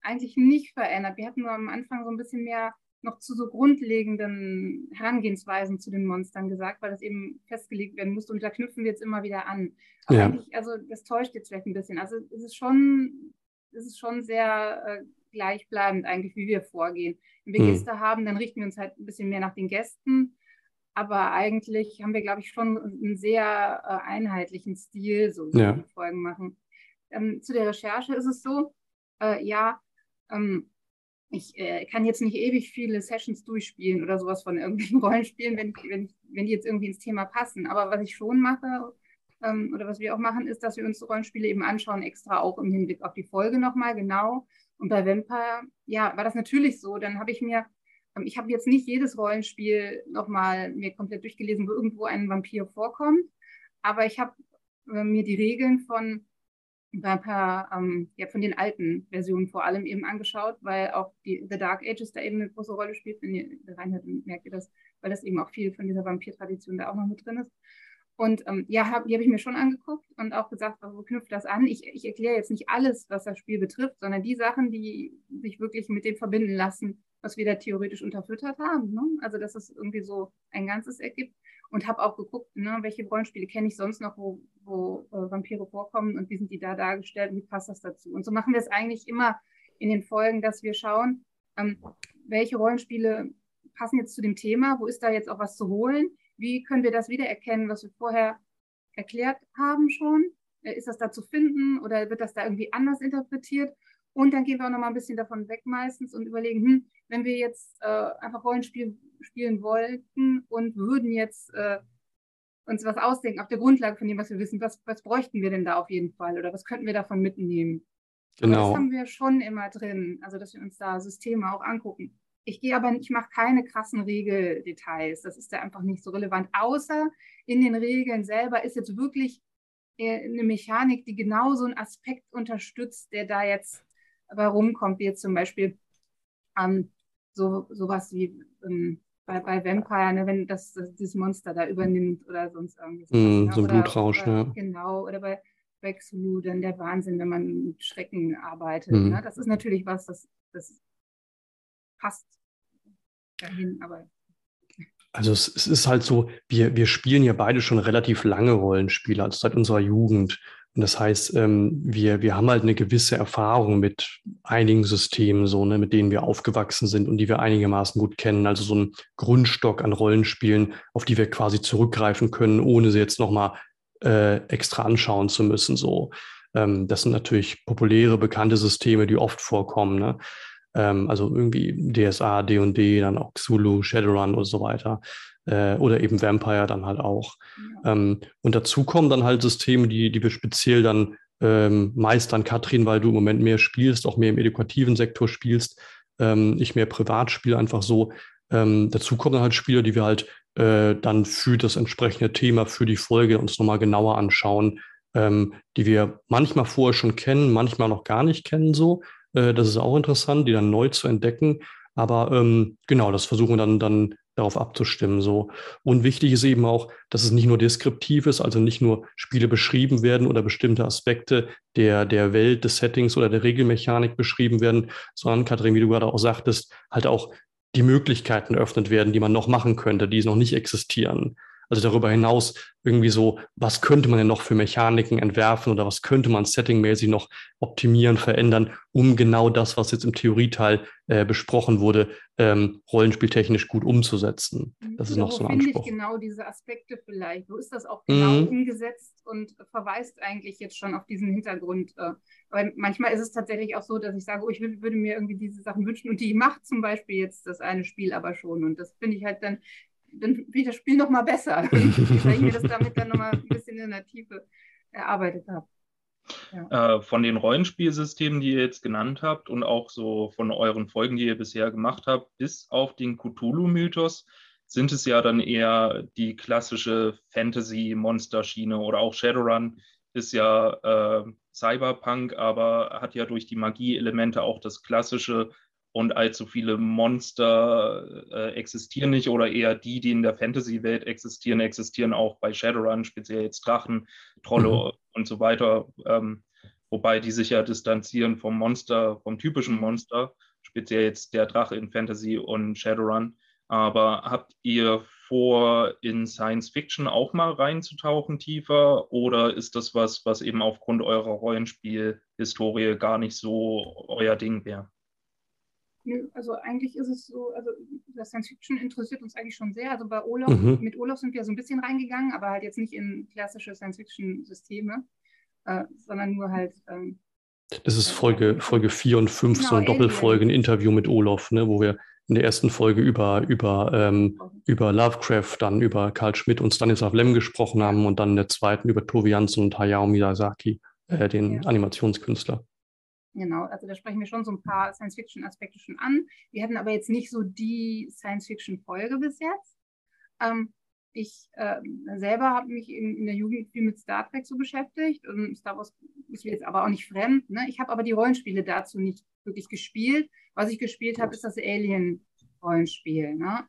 eigentlich nicht verändert. Wir hatten nur am Anfang so ein bisschen mehr noch zu so grundlegenden Herangehensweisen zu den Monstern gesagt, weil das eben festgelegt werden musste und da knüpfen wir jetzt immer wieder an. Aber ja. eigentlich, also das täuscht jetzt vielleicht ein bisschen. Also es ist schon, es ist schon sehr äh, gleichbleibend eigentlich, wie wir vorgehen. Wenn wir hm. Gäste haben, dann richten wir uns halt ein bisschen mehr nach den Gästen. Aber eigentlich haben wir, glaube ich, schon einen sehr äh, einheitlichen Stil, so wie ja. wir Folgen machen. Ähm, zu der Recherche ist es so, äh, ja, ähm, ich äh, kann jetzt nicht ewig viele Sessions durchspielen oder sowas von irgendwelchen Rollenspielen, wenn, wenn, wenn die jetzt irgendwie ins Thema passen. Aber was ich schon mache ähm, oder was wir auch machen, ist, dass wir uns Rollenspiele eben anschauen, extra auch im Hinblick auf die Folge nochmal genau. Und bei Vampire, ja, war das natürlich so. Dann habe ich mir, ich habe jetzt nicht jedes Rollenspiel nochmal mir komplett durchgelesen, wo irgendwo ein Vampir vorkommt, aber ich habe äh, mir die Regeln von Vampire, ähm, ja, von den alten Versionen vor allem eben angeschaut, weil auch die The Dark Ages da eben eine große Rolle spielt. Wenn ihr reinhört, merkt ihr das, weil das eben auch viel von dieser Vampir-Tradition da auch noch mit drin ist. Und ähm, ja, hab, die habe ich mir schon angeguckt und auch gesagt, wo knüpft das an? Ich, ich erkläre jetzt nicht alles, was das Spiel betrifft, sondern die Sachen, die sich wirklich mit dem verbinden lassen, was wir da theoretisch unterfüttert haben. Ne? Also, dass es irgendwie so ein Ganzes ergibt. Und habe auch geguckt, ne, welche Rollenspiele kenne ich sonst noch, wo, wo äh, Vampire vorkommen und wie sind die da dargestellt und wie passt das dazu. Und so machen wir es eigentlich immer in den Folgen, dass wir schauen, ähm, welche Rollenspiele passen jetzt zu dem Thema, wo ist da jetzt auch was zu holen wie können wir das wiedererkennen, was wir vorher erklärt haben schon? Äh, ist das da zu finden oder wird das da irgendwie anders interpretiert? Und dann gehen wir auch noch mal ein bisschen davon weg meistens und überlegen, hm, wenn wir jetzt äh, einfach Rollenspiel spielen wollten und würden jetzt äh, uns was ausdenken auf der Grundlage von dem, was wir wissen, was, was bräuchten wir denn da auf jeden Fall oder was könnten wir davon mitnehmen? Genau. Das haben wir schon immer drin, also dass wir uns da Systeme auch angucken. Ich gehe aber, ich mache keine krassen Regeldetails. Das ist ja einfach nicht so relevant. Außer in den Regeln selber ist jetzt wirklich eine Mechanik, die genau so einen Aspekt unterstützt, der da jetzt bei rumkommt, wie jetzt zum Beispiel ähm, so sowas wie ähm, bei, bei Vampire, ne, wenn das, das, dieses Monster da übernimmt oder sonst irgendwas. Mm, ne? so ein Blutrausch, oder, ja. Genau, oder bei Vexulu dann der Wahnsinn, wenn man mit Schrecken arbeitet. Mm. Ne? Das ist natürlich was, das, das passt dahin, aber. Also es, es, ist halt so, wir, wir spielen ja beide schon relativ lange Rollenspiele, also seit unserer Jugend. Und das heißt, ähm, wir, wir haben halt eine gewisse Erfahrung mit einigen Systemen, so, ne, mit denen wir aufgewachsen sind und die wir einigermaßen gut kennen. Also so ein Grundstock an Rollenspielen, auf die wir quasi zurückgreifen können, ohne sie jetzt nochmal äh, extra anschauen zu müssen. So. Ähm, das sind natürlich populäre, bekannte Systeme, die oft vorkommen. Ne? ähm, also irgendwie DSA, D&D, dann auch Xulu, Shadowrun und so weiter. Äh, oder eben Vampire dann halt auch. Ja. Ähm, und dazu kommen dann halt Systeme, die, die wir speziell dann ähm, meistern, Katrin, weil du im Moment mehr spielst, auch mehr im edukativen Sektor spielst, ähm, ich mehr privat spiele, einfach so. Ähm, dazu kommen dann halt Spiele, die wir halt äh, dann für das entsprechende Thema, für die Folge uns nochmal genauer anschauen, ähm, die wir manchmal vorher schon kennen, manchmal noch gar nicht kennen so. Äh, das ist auch interessant, die dann neu zu entdecken. Aber ähm, genau, das versuchen wir dann, dann darauf abzustimmen. So. Und wichtig ist eben auch, dass es nicht nur deskriptiv ist, also nicht nur Spiele beschrieben werden oder bestimmte Aspekte der, der Welt, des Settings oder der Regelmechanik beschrieben werden, sondern, Katrin, wie du gerade auch sagtest, halt auch die Möglichkeiten eröffnet werden, die man noch machen könnte, die noch nicht existieren. Also darüber hinaus irgendwie so, was könnte man denn noch für Mechaniken entwerfen oder was könnte man settingmäßig noch optimieren, verändern, um genau das, was jetzt im Theorieteil äh, besprochen wurde, ähm, rollenspieltechnisch gut umzusetzen. Das ist ja, noch so ein Anspruch. Ich genau diese Aspekte vielleicht? Wo ist das auch genau mhm. umgesetzt und verweist eigentlich jetzt schon auf diesen Hintergrund? Äh, weil manchmal ist es tatsächlich auch so, dass ich sage, oh, ich würde mir irgendwie diese Sachen wünschen und die macht zum Beispiel jetzt das eine Spiel aber schon. Und das finde ich halt dann dann finde ich das Spiel noch mal besser, weil ich mir das damit dann noch mal ein bisschen in der Tiefe erarbeitet habe. Ja. Äh, von den Rollenspielsystemen, die ihr jetzt genannt habt und auch so von euren Folgen, die ihr bisher gemacht habt, bis auf den Cthulhu-Mythos, sind es ja dann eher die klassische Fantasy-Monster-Schiene oder auch Shadowrun ist ja äh, Cyberpunk, aber hat ja durch die Magie-Elemente auch das klassische und allzu viele Monster äh, existieren nicht oder eher die, die in der Fantasy-Welt existieren, existieren auch bei Shadowrun, speziell jetzt Drachen, Trolle mhm. und so weiter, ähm, wobei die sich ja distanzieren vom Monster, vom typischen Monster speziell jetzt der Drache in Fantasy und Shadowrun. Aber habt ihr vor, in Science Fiction auch mal reinzutauchen tiefer? Oder ist das was, was eben aufgrund eurer Rollenspielhistorie gar nicht so euer Ding wäre? Also eigentlich ist es so, also das Science Fiction interessiert uns eigentlich schon sehr. Also bei Olaf, mhm. mit Olaf sind wir so ein bisschen reingegangen, aber halt jetzt nicht in klassische Science Fiction Systeme, äh, sondern nur halt. Ähm, das ist Folge, Folge 4 und 5, genau, so eine Doppelfolge, ein Interview mit Olaf, ne, wo wir in der ersten Folge über, über, ähm, über Lovecraft, dann über Karl Schmidt und Stanislav Lem gesprochen haben und dann in der zweiten über Tobi Jansen und Hayao Miyazaki, äh, den ja. Animationskünstler. Genau, also da sprechen wir schon so ein paar Science-Fiction-Aspekte schon an. Wir hatten aber jetzt nicht so die Science-Fiction-Folge bis jetzt. Ähm, ich äh, selber habe mich in, in, der Jugend viel mit Star Trek so beschäftigt und Star Wars ist mir jetzt aber auch nicht fremd. Ne? Ich habe aber die Rollenspiele dazu nicht wirklich gespielt. Was ich gespielt habe, ist das Alien-Rollenspiel. Ne?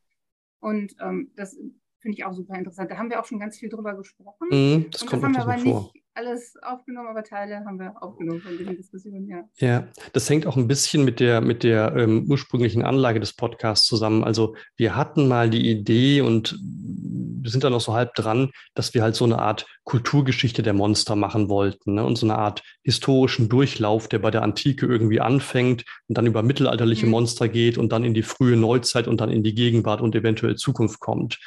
Und ähm, das finde ich auch super interessant. Da haben wir auch schon ganz viel drüber gesprochen. Mm, das und kommt das haben wir aber vor. nicht alles aufgenommen, aber Teile haben wir aufgenommen von diesen Diskussionen, ja. Ja, das hängt auch ein bisschen mit der, mit der ähm, ursprünglichen Anlage des Podcasts zusammen. Also wir hatten mal die Idee und wir sind da noch so halb dran, dass wir halt so eine Art Kulturgeschichte der Monster machen wollten ne? und so eine Art historischen Durchlauf, der bei der Antike irgendwie anfängt und dann über mittelalterliche mhm. Monster geht und dann in die frühe Neuzeit und dann in die Gegenwart und eventuell Zukunft kommt.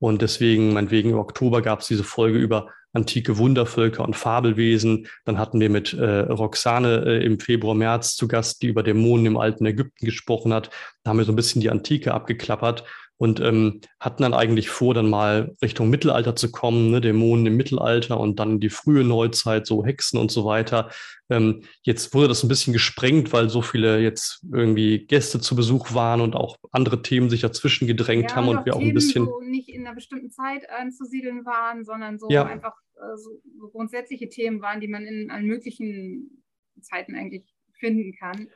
Und deswegen, meinetwegen im Oktober gab es diese Folge über antike Wundervölker und Fabelwesen. Dann hatten wir mit äh, Roxane äh, im Februar, März zu Gast, die über Dämonen im alten Ägypten gesprochen hat. Da haben wir so ein bisschen die Antike abgeklappert und ähm, hatten dann eigentlich vor, dann mal Richtung Mittelalter zu kommen, ne, Dämonen im Mittelalter und dann die frühe Neuzeit, so Hexen und so weiter. Ähm, jetzt wurde das ein bisschen gesprengt, weil so viele jetzt irgendwie Gäste zu Besuch waren und auch andere Themen sich dazwischen gedrängt ja, haben und wir auch ein bisschen. So nicht in einer bestimmten Zeit anzusiedeln waren, sondern so ja. einfach äh, so grundsätzliche Themen waren, die man in allen möglichen Zeiten eigentlich finden kann.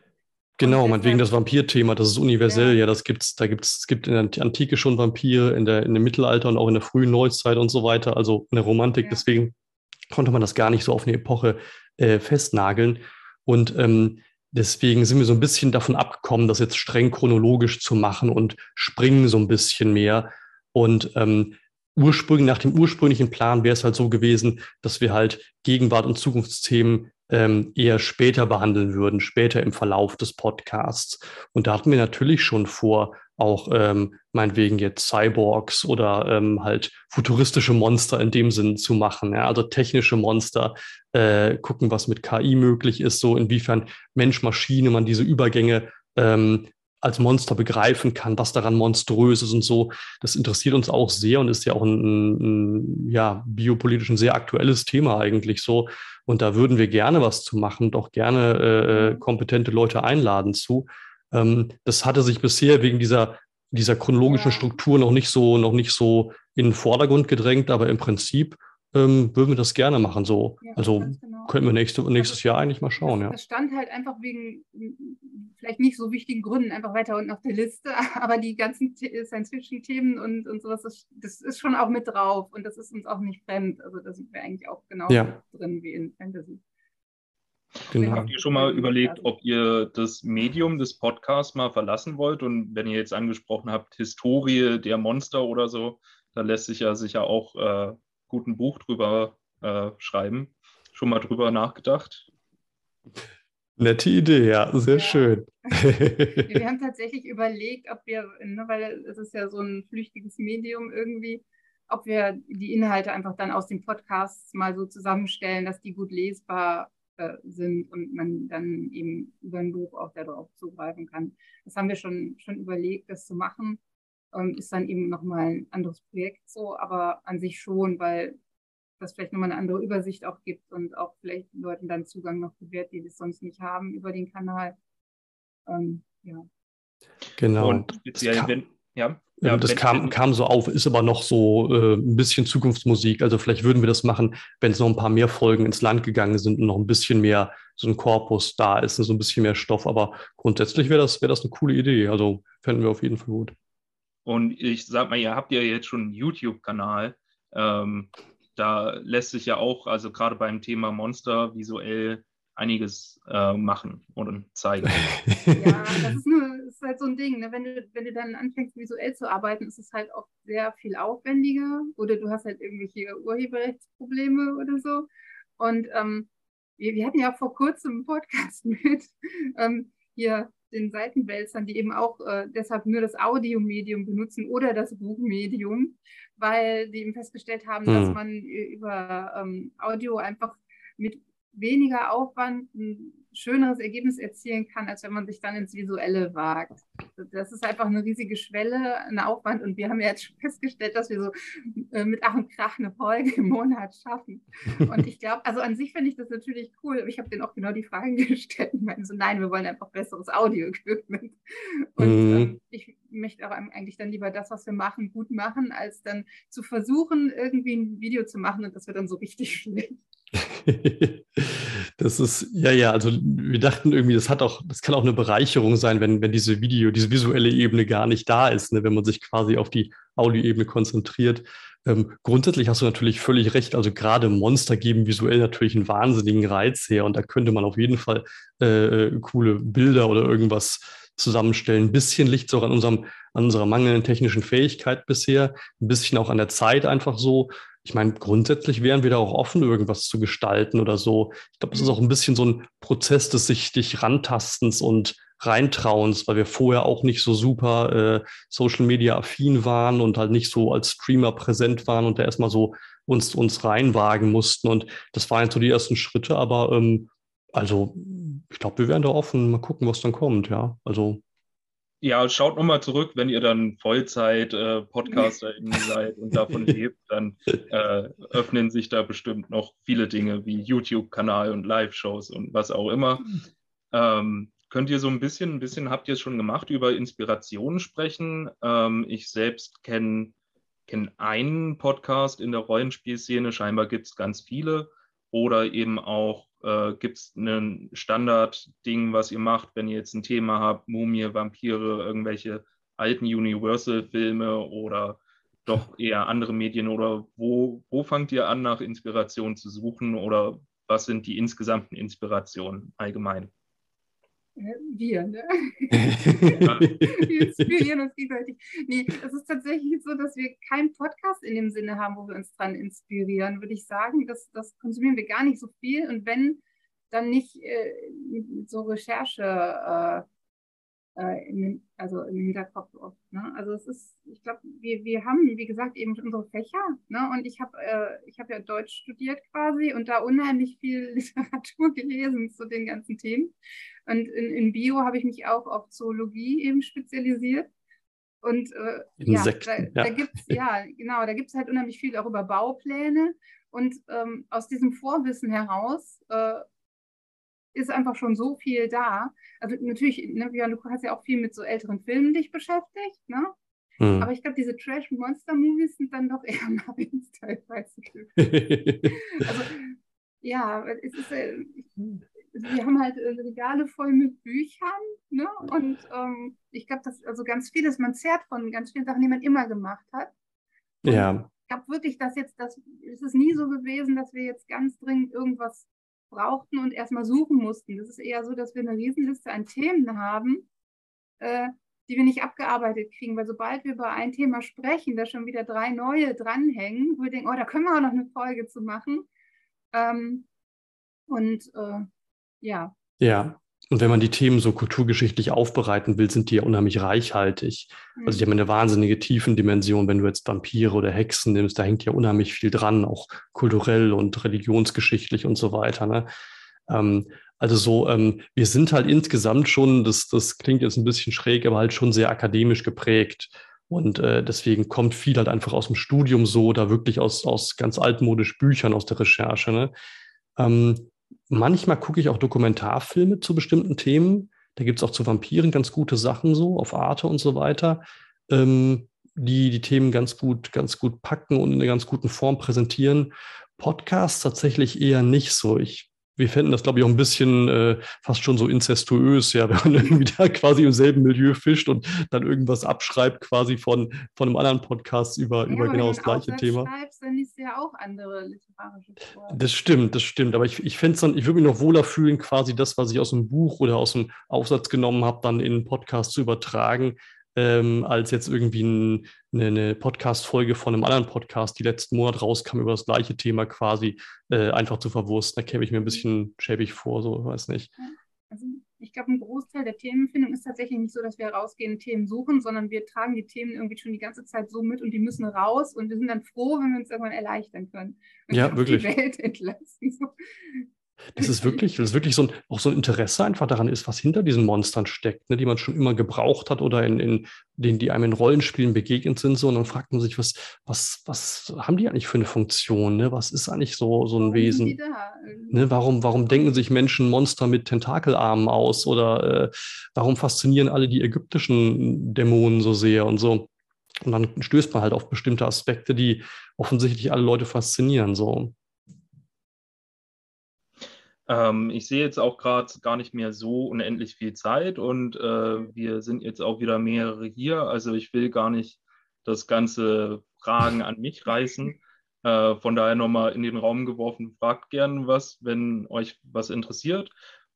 Genau, meinetwegen das Vampir-Thema, das ist universell, ja, ja das gibt's, da gibt's, es gibt in der Antike schon Vampire, in der, in dem Mittelalter und auch in der frühen Neuzeit und so weiter, also in der Romantik, ja. deswegen konnte man das gar nicht so auf eine Epoche äh, festnageln. Und ähm, deswegen sind wir so ein bisschen davon abgekommen, das jetzt streng chronologisch zu machen und springen so ein bisschen mehr. Und ähm, ursprünglich, nach dem ursprünglichen Plan wäre es halt so gewesen, dass wir halt Gegenwart- und Zukunftsthemen ähm, eher später behandeln würden, später im Verlauf des Podcasts. Und da hatten wir natürlich schon vor, auch ähm, meinetwegen jetzt Cyborgs oder ähm, halt futuristische Monster in dem Sinn zu machen. Ja? Also technische Monster, äh, gucken, was mit KI möglich ist, so inwiefern Mensch-Maschine man diese Übergänge ähm, als Monster begreifen kann, was daran monströs ist und so. Das interessiert uns auch sehr und ist ja auch ein, ein, ja, biopolitisch ein sehr aktuelles Thema eigentlich so. Und da würden wir gerne was zu machen und auch gerne äh, äh, kompetente Leute einladen zu. Ähm, das hatte sich bisher wegen dieser, dieser chronologischen Struktur noch nicht so, noch nicht so in den Vordergrund gedrängt, aber im Prinzip ähm, würden wir das gerne machen. So. Ja, also genau. Könnten wir nächste, nächstes Jahr eigentlich mal schauen. Das, ja. das stand halt einfach wegen vielleicht nicht so wichtigen Gründen einfach weiter unten auf der Liste, aber die ganzen Science-Fiction-Themen und, und sowas, das, das, ist schon auch mit drauf und das ist uns auch nicht fremd. Also da sind wir eigentlich auch genau ja. drin wie in Fantasy. Genau. Habt ihr schon mal überlegt, ob ihr das Medium des Podcasts mal verlassen wollt? Und wenn ihr jetzt angesprochen habt, Historie der Monster oder so, da lässt sich ja sicher auch äh, gut ein Buch drüber äh, schreiben. Schon mal drüber nachgedacht? Nette Idee, ja, sehr ja. schön. wir haben tatsächlich überlegt, ob wir, ne, weil es ist ja so ein flüchtiges Medium irgendwie, ob wir die Inhalte einfach dann aus den Podcasts mal so zusammenstellen, dass die gut lesbar äh, sind und man dann eben über ein Buch auch darauf zugreifen kann. Das haben wir schon, schon überlegt, das zu machen. Ähm, ist dann eben nochmal ein anderes Projekt so, aber an sich schon, weil das vielleicht nochmal eine andere Übersicht auch gibt und auch vielleicht Leuten dann Zugang noch gewährt, die das sonst nicht haben über den Kanal. Ähm, ja. Genau. Und speziell, kam, wenn, ja, ja, das kam, kam so auf, ist aber noch so äh, ein bisschen Zukunftsmusik. Also vielleicht würden wir das machen, wenn es noch ein paar mehr Folgen ins Land gegangen sind und noch ein bisschen mehr so ein Korpus da ist, so ein bisschen mehr Stoff. Aber grundsätzlich wäre das, wär das eine coole Idee. Also fänden wir auf jeden Fall gut. Und ich sag mal, ihr habt ja jetzt schon einen YouTube-Kanal. Ähm, da lässt sich ja auch, also gerade beim Thema Monster visuell einiges äh, machen und zeigen. Ja, das ist, nur, ist halt so ein Ding. Ne? Wenn, du, wenn du dann anfängst, visuell zu arbeiten, ist es halt auch sehr viel aufwendiger oder du hast halt irgendwelche Urheberrechtsprobleme oder so. Und ähm, wir, wir, hatten ja vor kurzem einen Podcast mit ähm, hier den Seitenwälzern, die eben auch äh, deshalb nur das Audiomedium benutzen oder das Buchmedium, weil die eben festgestellt haben, hm. dass man über ähm, Audio einfach mit weniger Aufwand ein schöneres Ergebnis erzielen kann, als wenn man sich dann ins Visuelle wagt. Das ist einfach eine riesige Schwelle, ein Aufwand und wir haben ja jetzt festgestellt, dass wir so äh, mit Ach und Krach eine Folge im Monat schaffen. Und ich glaube, also an sich finde ich das natürlich cool, ich habe denen auch genau die Fragen gestellt. Ich meine so, nein, wir wollen einfach besseres Audio-Equipment. Und mhm. ähm, ich möchte auch eigentlich dann lieber das, was wir machen, gut machen, als dann zu versuchen, irgendwie ein Video zu machen und das wird dann so richtig schlecht. das ist, ja, ja, also wir dachten irgendwie, das hat auch, das kann auch eine Bereicherung sein, wenn, wenn diese Video, diese visuelle Ebene gar nicht da ist, ne, wenn man sich quasi auf die Audioebene konzentriert. Ähm, grundsätzlich hast du natürlich völlig recht. Also gerade Monster geben visuell natürlich einen wahnsinnigen Reiz her und da könnte man auf jeden Fall äh, äh coole Bilder oder irgendwas zusammenstellen. Ein bisschen liegt es auch an, unserem, an unserer mangelnden technischen Fähigkeit bisher, ein bisschen auch an der Zeit einfach so ich meine, grundsätzlich wären wir da auch offen, irgendwas zu gestalten oder so. Ich glaube, es ist mhm. auch ein bisschen so ein Prozess des sich dich rantastens und reintrauens, weil wir vorher auch nicht so super äh, Social Media affin waren und halt nicht so als Streamer präsent waren und da erstmal so uns, uns reinwagen mussten. Und das waren jetzt so die ersten Schritte, aber ähm, also ich glaube, wir wären da offen, mal gucken, was dann kommt, ja. Also ja, schaut nochmal zurück, wenn ihr dann Vollzeit-PodcasterInnen äh, seid und davon lebt, dann äh, öffnen sich da bestimmt noch viele Dinge wie YouTube-Kanal und Live-Shows und was auch immer. Ähm, könnt ihr so ein bisschen, ein bisschen habt ihr es schon gemacht, über Inspirationen sprechen? Ähm, ich selbst kenne kenn einen Podcast in der Rollenspielszene, scheinbar gibt es ganz viele. Oder eben auch äh, Gibt es ein Standardding, was ihr macht, wenn ihr jetzt ein Thema habt, Mumie, Vampire, irgendwelche alten Universal-Filme oder doch eher andere Medien? Oder wo, wo fangt ihr an, nach Inspiration zu suchen? Oder was sind die insgesamten Inspirationen allgemein? Wir, ne? wir inspirieren uns gegenseitig. Nee, es ist tatsächlich so, dass wir keinen Podcast in dem Sinne haben, wo wir uns dran inspirieren, würde ich sagen. Das, das konsumieren wir gar nicht so viel. Und wenn, dann nicht äh, so Recherche äh, äh, in, also im Hinterkopf oft. Ne? Also es ist, ich glaube, wir, wir haben, wie gesagt, eben unsere Fächer. Ne? Und ich habe äh, hab ja Deutsch studiert quasi und da unheimlich viel Literatur gelesen zu den ganzen Themen. Und in, in Bio habe ich mich auch auf Zoologie eben spezialisiert. Und äh, ja, da, ja. da gibt es, ja, genau, da gibt es halt unheimlich viel auch über Baupläne. Und ähm, aus diesem Vorwissen heraus äh, ist einfach schon so viel da. Also natürlich, ne, Björn, du hast ja auch viel mit so älteren Filmen dich beschäftigt, ne? Hm. Aber ich glaube, diese Trash-Monster-Movies sind dann doch eher meins teilweise. also, ja, es ist, äh, wir haben halt äh, Regale voll mit Büchern, ne? Und ähm, ich glaube, dass also ganz vieles, man zehrt von ganz vielen Sachen, die man immer gemacht hat. Und ja. Ich glaube wirklich, dass jetzt, das, es ist nie so gewesen, dass wir jetzt ganz dringend irgendwas brauchten und erstmal suchen mussten. Das ist eher so, dass wir eine Riesenliste an Themen haben, äh, die wir nicht abgearbeitet kriegen, weil sobald wir über ein Thema sprechen, da schon wieder drei neue dranhängen, wo wir denken, oh, da können wir auch noch eine Folge zu machen. Ähm, und äh, ja. Ja, und wenn man die Themen so kulturgeschichtlich aufbereiten will, sind die ja unheimlich reichhaltig. Mhm. Also die haben eine wahnsinnige Tiefendimension. Wenn du jetzt Vampire oder Hexen nimmst, da hängt ja unheimlich viel dran, auch kulturell und religionsgeschichtlich und so weiter. Ne? Ähm, also so, ähm, wir sind halt insgesamt schon, das, das klingt jetzt ein bisschen schräg, aber halt schon sehr akademisch geprägt. Und äh, deswegen kommt viel halt einfach aus dem Studium so oder wirklich aus, aus ganz altmodisch Büchern aus der Recherche. Ne? Ähm, manchmal gucke ich auch Dokumentarfilme zu bestimmten Themen. Da gibt es auch zu Vampiren ganz gute Sachen so auf Arte und so weiter, ähm, die die Themen ganz gut, ganz gut packen und in einer ganz guten Form präsentieren. Podcasts tatsächlich eher nicht so. Ich wir fänden das, glaube ich, auch ein bisschen äh, fast schon so incestuös, ja, wenn man irgendwie da quasi im selben Milieu fischt und dann irgendwas abschreibt, quasi von, von einem anderen Podcast über, ja, über genau das gleiche Thema. Schreibst, dann liest du ja auch andere literarische Worte. Das stimmt, das stimmt. Aber ich, ich fände es dann, ich würde mich noch wohler fühlen, quasi das, was ich aus dem Buch oder aus dem Aufsatz genommen habe, dann in einen Podcast zu übertragen, ähm, als jetzt irgendwie ein, eine, eine Podcast-Folge von einem anderen Podcast, die letzten Monat rauskam, über das gleiche Thema quasi äh, einfach zu verwursten. Da käme ich mir ein bisschen schäbig vor, so weiß nicht. Also ich glaube, ein Großteil der Themenfindung ist tatsächlich nicht so, dass wir rausgehen, Themen suchen, sondern wir tragen die Themen irgendwie schon die ganze Zeit so mit und die müssen raus und wir sind dann froh, wenn wir uns irgendwann erleichtern können. Und ja, wirklich. Die Welt entlassen. So. Das ist wirklich, das ist wirklich so ein, auch so ein Interesse einfach daran ist, was hinter diesen Monstern steckt, ne, die man schon immer gebraucht hat oder in, in denen, die einem in Rollenspielen begegnet sind. So, und dann fragt man sich, was, was, was haben die eigentlich für eine Funktion? Ne? Was ist eigentlich so, so ein warum Wesen? Ne, warum, warum denken sich Menschen Monster mit Tentakelarmen aus? Oder äh, warum faszinieren alle die ägyptischen Dämonen so sehr und so? Und dann stößt man halt auf bestimmte Aspekte, die offensichtlich alle Leute faszinieren. So. Ähm, ich sehe jetzt auch gerade gar nicht mehr so unendlich viel Zeit und äh, wir sind jetzt auch wieder mehrere hier. Also ich will gar nicht das ganze Fragen an mich reißen. Äh, von daher nochmal in den Raum geworfen, fragt gern was, wenn euch was interessiert.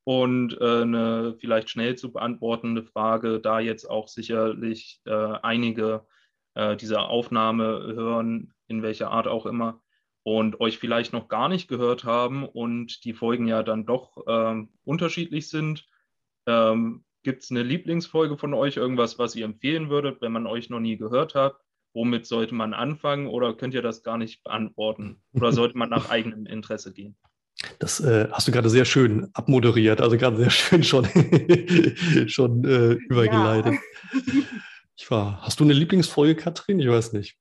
Und äh, eine vielleicht schnell zu beantwortende Frage, da jetzt auch sicherlich äh, einige äh, dieser Aufnahme hören, in welcher Art auch immer, und euch vielleicht noch gar nicht gehört haben und die Folgen ja dann doch ähm, unterschiedlich sind. Ähm, Gibt es eine Lieblingsfolge von euch, irgendwas, was ihr empfehlen würdet, wenn man euch noch nie gehört hat? Womit sollte man anfangen oder könnt ihr das gar nicht beantworten? Oder sollte man nach eigenem Interesse gehen? Das äh, hast du gerade sehr schön abmoderiert, also gerade sehr schön schon, schon äh, übergeleitet. Ja. Ich war, hast du eine Lieblingsfolge, Katrin? Ich weiß nicht.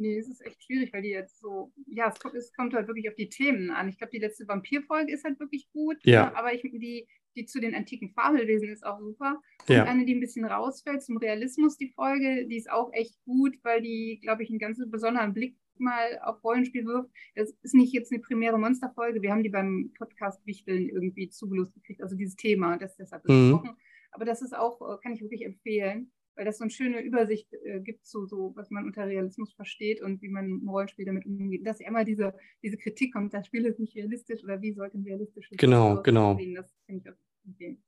Nee, es ist echt schwierig, weil die jetzt so, ja, es kommt, es kommt halt wirklich auf die Themen an. Ich glaube, die letzte Vampirfolge ist halt wirklich gut. Ja. Aber ich, die, die zu den antiken Fabelwesen ist auch super. Und ja. eine, die ein bisschen rausfällt zum Realismus, die Folge, die ist auch echt gut, weil die, glaube ich, einen ganz besonderen Blick mal auf Rollenspiel wirft. Das ist nicht jetzt eine primäre Monsterfolge. Wir haben die beim Podcast Wichteln irgendwie zugelost gekriegt, also dieses Thema, das deshalb mhm. besprochen. Aber das ist auch, äh, kann ich wirklich empfehlen weil das so eine schöne Übersicht äh, gibt zu so, was man unter Realismus versteht und wie man im Rollenspiel damit umgeht. Dass ja immer diese, diese Kritik kommt, das Spiel ist nicht realistisch oder wie sollte ein realistisches genau, Spiel genau. aussehen. Das finde ich auch empfehlen.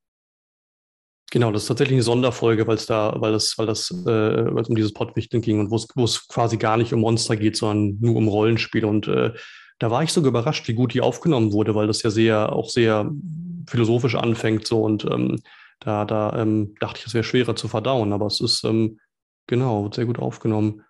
Genau, das ist tatsächlich eine Sonderfolge, weil es da, weil das, weil das, äh, weil es um dieses Pottwichteln ging und wo es, wo es quasi gar nicht um Monster geht, sondern nur um Rollenspiel. Und äh, da war ich sogar überrascht, wie gut die aufgenommen wurde, weil das ja sehr, auch sehr philosophisch anfängt so und ähm, da, da ähm, dachte ich, es wäre schwerer zu verdauen, aber es ist ähm, genau sehr gut aufgenommen.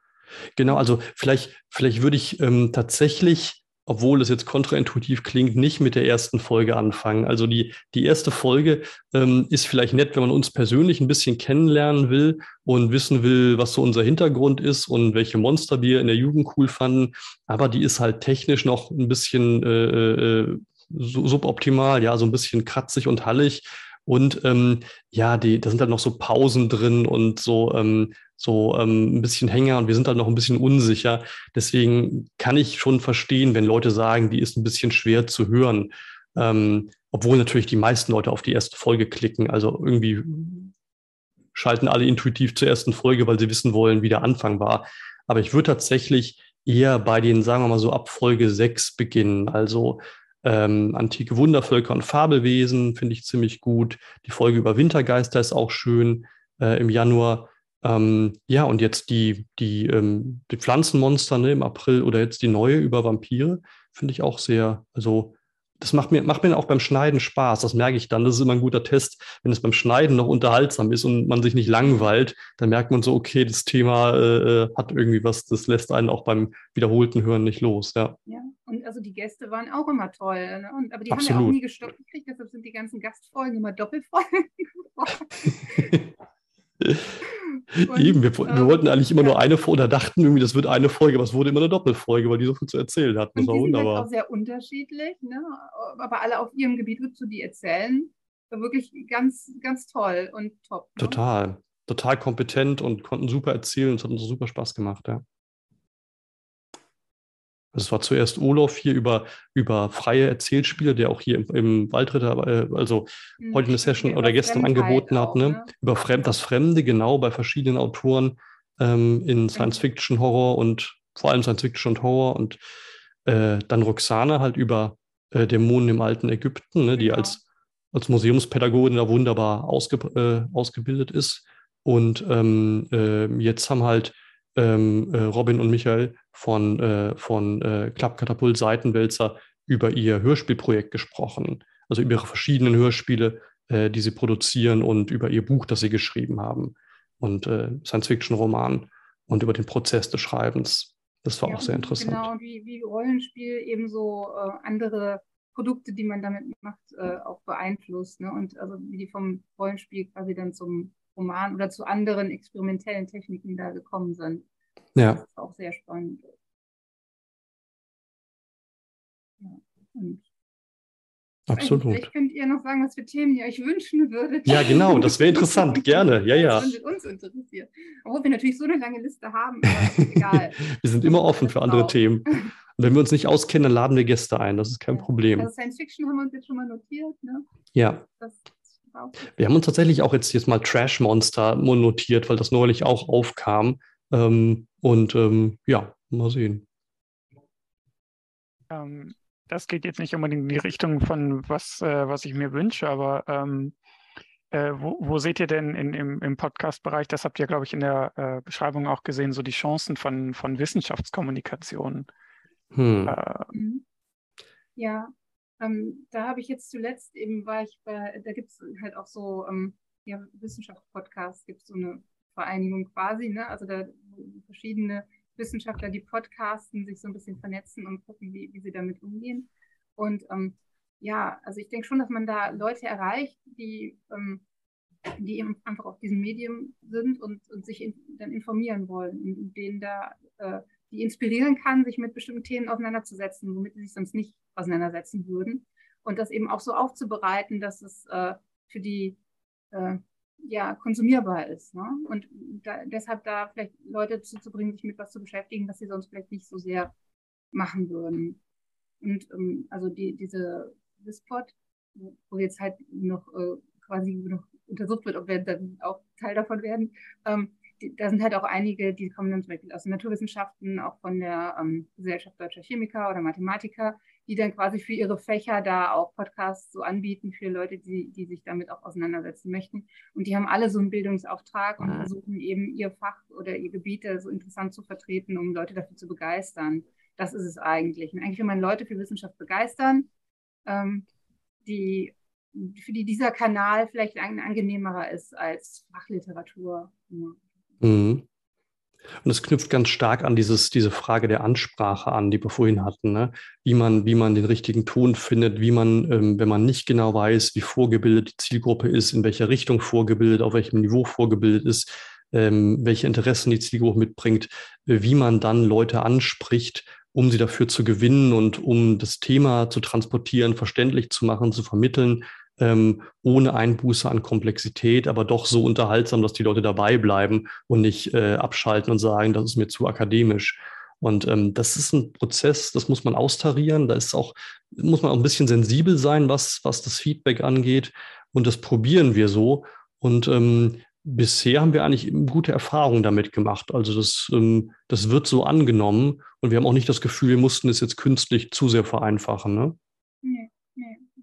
Genau, also vielleicht, vielleicht würde ich ähm, tatsächlich, obwohl es jetzt kontraintuitiv klingt, nicht mit der ersten Folge anfangen. Also die, die erste Folge ähm, ist vielleicht nett, wenn man uns persönlich ein bisschen kennenlernen will und wissen will, was so unser Hintergrund ist und welche Monster wir in der Jugend cool fanden. Aber die ist halt technisch noch ein bisschen äh, äh, suboptimal, ja, so ein bisschen kratzig und hallig. Und ähm, ja, die, da sind halt noch so Pausen drin und so, ähm, so ähm, ein bisschen Hänger und wir sind halt noch ein bisschen unsicher. Deswegen kann ich schon verstehen, wenn Leute sagen, die ist ein bisschen schwer zu hören. Ähm, obwohl natürlich die meisten Leute auf die erste Folge klicken. Also irgendwie schalten alle intuitiv zur ersten Folge, weil sie wissen wollen, wie der Anfang war. Aber ich würde tatsächlich eher bei den, sagen wir mal so, ab Folge 6 beginnen. Also ähm, antike Wundervölker und Fabelwesen finde ich ziemlich gut. Die Folge über Wintergeister ist auch schön äh, im Januar. Ähm, ja, und jetzt die, die, ähm, die Pflanzenmonster ne, im April oder jetzt die neue über Vampire finde ich auch sehr, also das macht mir, macht mir auch beim Schneiden Spaß. Das merke ich dann. Das ist immer ein guter Test. Wenn es beim Schneiden noch unterhaltsam ist und man sich nicht langweilt, dann merkt man so, okay, das Thema äh, äh hat irgendwie was, das lässt einen auch beim wiederholten Hören nicht los. Ja, ja und also die Gäste waren auch immer toll. Ne? Und, aber die Absolut. haben ja auch nie gestoppt gekriegt, deshalb sind die ganzen Gastfolgen immer Doppelfolgen geworden. Und, Eben, wir, wir ähm, wollten eigentlich immer ja. nur eine Folge oder dachten irgendwie, das wird eine Folge, aber es wurde immer eine Doppelfolge, weil die so viel zu erzählen hatten. Das war die wunderbar. Sind auch sehr unterschiedlich, ne? aber alle auf ihrem Gebiet zu die erzählen. Wirklich ganz, ganz toll und top. Ne? Total, total kompetent und konnten super erzählen. Es hat uns super Spaß gemacht, ja. Also es war zuerst Olof hier über, über freie Erzählspiele, der auch hier im, im Waldritter, äh, also mhm. heute eine Session oder gestern angeboten hat, ne? ne? über Fremd, das Fremde, genau, bei verschiedenen Autoren ähm, in Science Fiction, Horror und vor allem Science Fiction und Horror und äh, dann Roxane halt über äh, Dämonen im alten Ägypten, ne, die genau. als, als Museumspädagogin da wunderbar ausge, äh, ausgebildet ist. Und ähm, äh, jetzt haben halt ähm, äh, Robin und Michael von, äh, von äh, Klappkatapult Seitenwälzer über ihr Hörspielprojekt gesprochen. Also über ihre verschiedenen Hörspiele, äh, die sie produzieren und über ihr Buch, das sie geschrieben haben. Und äh, Science-Fiction-Roman und über den Prozess des Schreibens. Das war ja, auch sehr interessant. Genau, wie, wie Rollenspiel ebenso äh, andere Produkte, die man damit macht, äh, auch beeinflusst. Ne? Und also wie die vom Rollenspiel quasi dann zum Roman oder zu anderen experimentellen Techniken da gekommen sind. Ja. Das ist auch sehr spannend. Ja. Und Absolut. Vielleicht könnt ihr noch sagen, was für Themen ihr euch wünschen würdet. Ja, genau, das wäre interessant, gerne. Ja, ja. Das uns interessiert. Obwohl wir natürlich so eine lange Liste haben, aber egal. wir sind immer offen für andere Themen. Und wenn wir uns nicht auskennen, dann laden wir Gäste ein, das ist kein ja. Problem. Also Science Fiction haben wir uns jetzt schon mal notiert, ne? Ja. Wir haben uns tatsächlich auch jetzt, jetzt mal Trash Monster notiert, weil das neulich auch aufkam. Ähm, und ähm, ja, mal sehen. Ähm, das geht jetzt nicht unbedingt in die Richtung von was, äh, was ich mir wünsche, aber ähm, äh, wo, wo, seht ihr denn in, im, im Podcast-Bereich, das habt ihr, glaube ich, in der äh, Beschreibung auch gesehen, so die Chancen von, von Wissenschaftskommunikation? Hm. Äh, mhm. ja, ähm, da habe ich jetzt zuletzt eben, war ich bei, da gibt es halt auch so ähm, ja, Wissenschaftspodcasts, gibt es so eine Vereinigung quasi, ne? Also da verschiedene Wissenschaftler, die podcasten, sich so ein bisschen vernetzen und gucken, wie, wie sie damit umgehen. Und ähm, ja, also ich denke schon, dass man da Leute erreicht, die, ähm, die eben einfach auf diesem Medium sind und, und sich in, dann informieren wollen und denen da äh, die inspirieren kann, sich mit bestimmten Themen auseinanderzusetzen, womit sie sich sonst nicht auseinandersetzen würden. Und das eben auch so aufzubereiten, dass es äh, für die äh, ja, konsumierbar ist. Ne? Und da, deshalb da vielleicht Leute zuzubringen, sich mit was zu beschäftigen, was sie sonst vielleicht nicht so sehr machen würden. Und ähm, also die, diese Wispod, wo jetzt halt noch äh, quasi noch untersucht wird, ob wir dann auch Teil davon werden, ähm, da sind halt auch einige, die kommen dann zum Beispiel aus den Naturwissenschaften, auch von der ähm, Gesellschaft Deutscher Chemiker oder Mathematiker, die dann quasi für ihre Fächer da auch Podcasts so anbieten für Leute, die, die sich damit auch auseinandersetzen möchten. Und die haben alle so einen Bildungsauftrag und versuchen eben ihr Fach oder ihr Gebiete so interessant zu vertreten, um Leute dafür zu begeistern. Das ist es eigentlich. Und eigentlich will man Leute für Wissenschaft begeistern, ähm, die, für die dieser Kanal vielleicht ein angenehmerer ist als Fachliteratur. Mhm. Und es knüpft ganz stark an dieses, diese Frage der Ansprache an, die wir vorhin hatten, ne? wie, man, wie man den richtigen Ton findet, wie man, ähm, wenn man nicht genau weiß, wie vorgebildet die Zielgruppe ist, in welcher Richtung vorgebildet, auf welchem Niveau vorgebildet ist, ähm, welche Interessen die Zielgruppe mitbringt, äh, wie man dann Leute anspricht, um sie dafür zu gewinnen und um das Thema zu transportieren, verständlich zu machen, zu vermitteln ähm, ohne Einbuße an Komplexität, aber doch so unterhaltsam, dass die Leute dabei bleiben und nicht äh, abschalten und sagen, das ist mir zu akademisch. Und ähm, das ist ein Prozess, das muss man austarieren. Da ist auch, muss man auch ein bisschen sensibel sein, was, was das Feedback angeht. Und das probieren wir so. Und ähm, bisher haben wir eigentlich gute Erfahrungen damit gemacht. Also das, ähm, das wird so angenommen und wir haben auch nicht das Gefühl, wir mussten es jetzt künstlich zu sehr vereinfachen. Ne?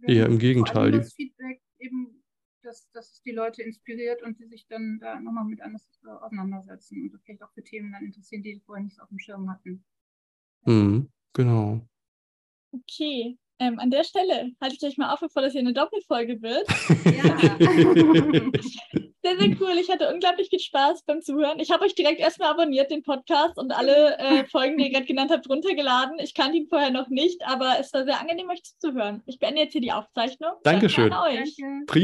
Eher im Gegenteil. Das Feedback eben, dass, dass es die Leute inspiriert und die sich dann da nochmal mit anders auseinandersetzen und vielleicht auch für Themen dann interessieren, die vorher nicht auf dem Schirm hatten. Mhm, genau. Okay, ähm, an der Stelle halte ich euch mal auf, bevor das hier eine Doppelfolge wird. Ja. sehr, sehr cool. Ich hatte unglaublich viel Spaß beim Zuhören. Ich habe euch direkt erstmal abonniert, den Podcast, und alle äh, Folgen, die ihr gerade genannt habt, runtergeladen. Ich kannte ihn vorher noch nicht, aber es war sehr angenehm, euch zuzuhören. Ich beende jetzt hier die Aufzeichnung. Dankeschön. Danke an euch. Danke.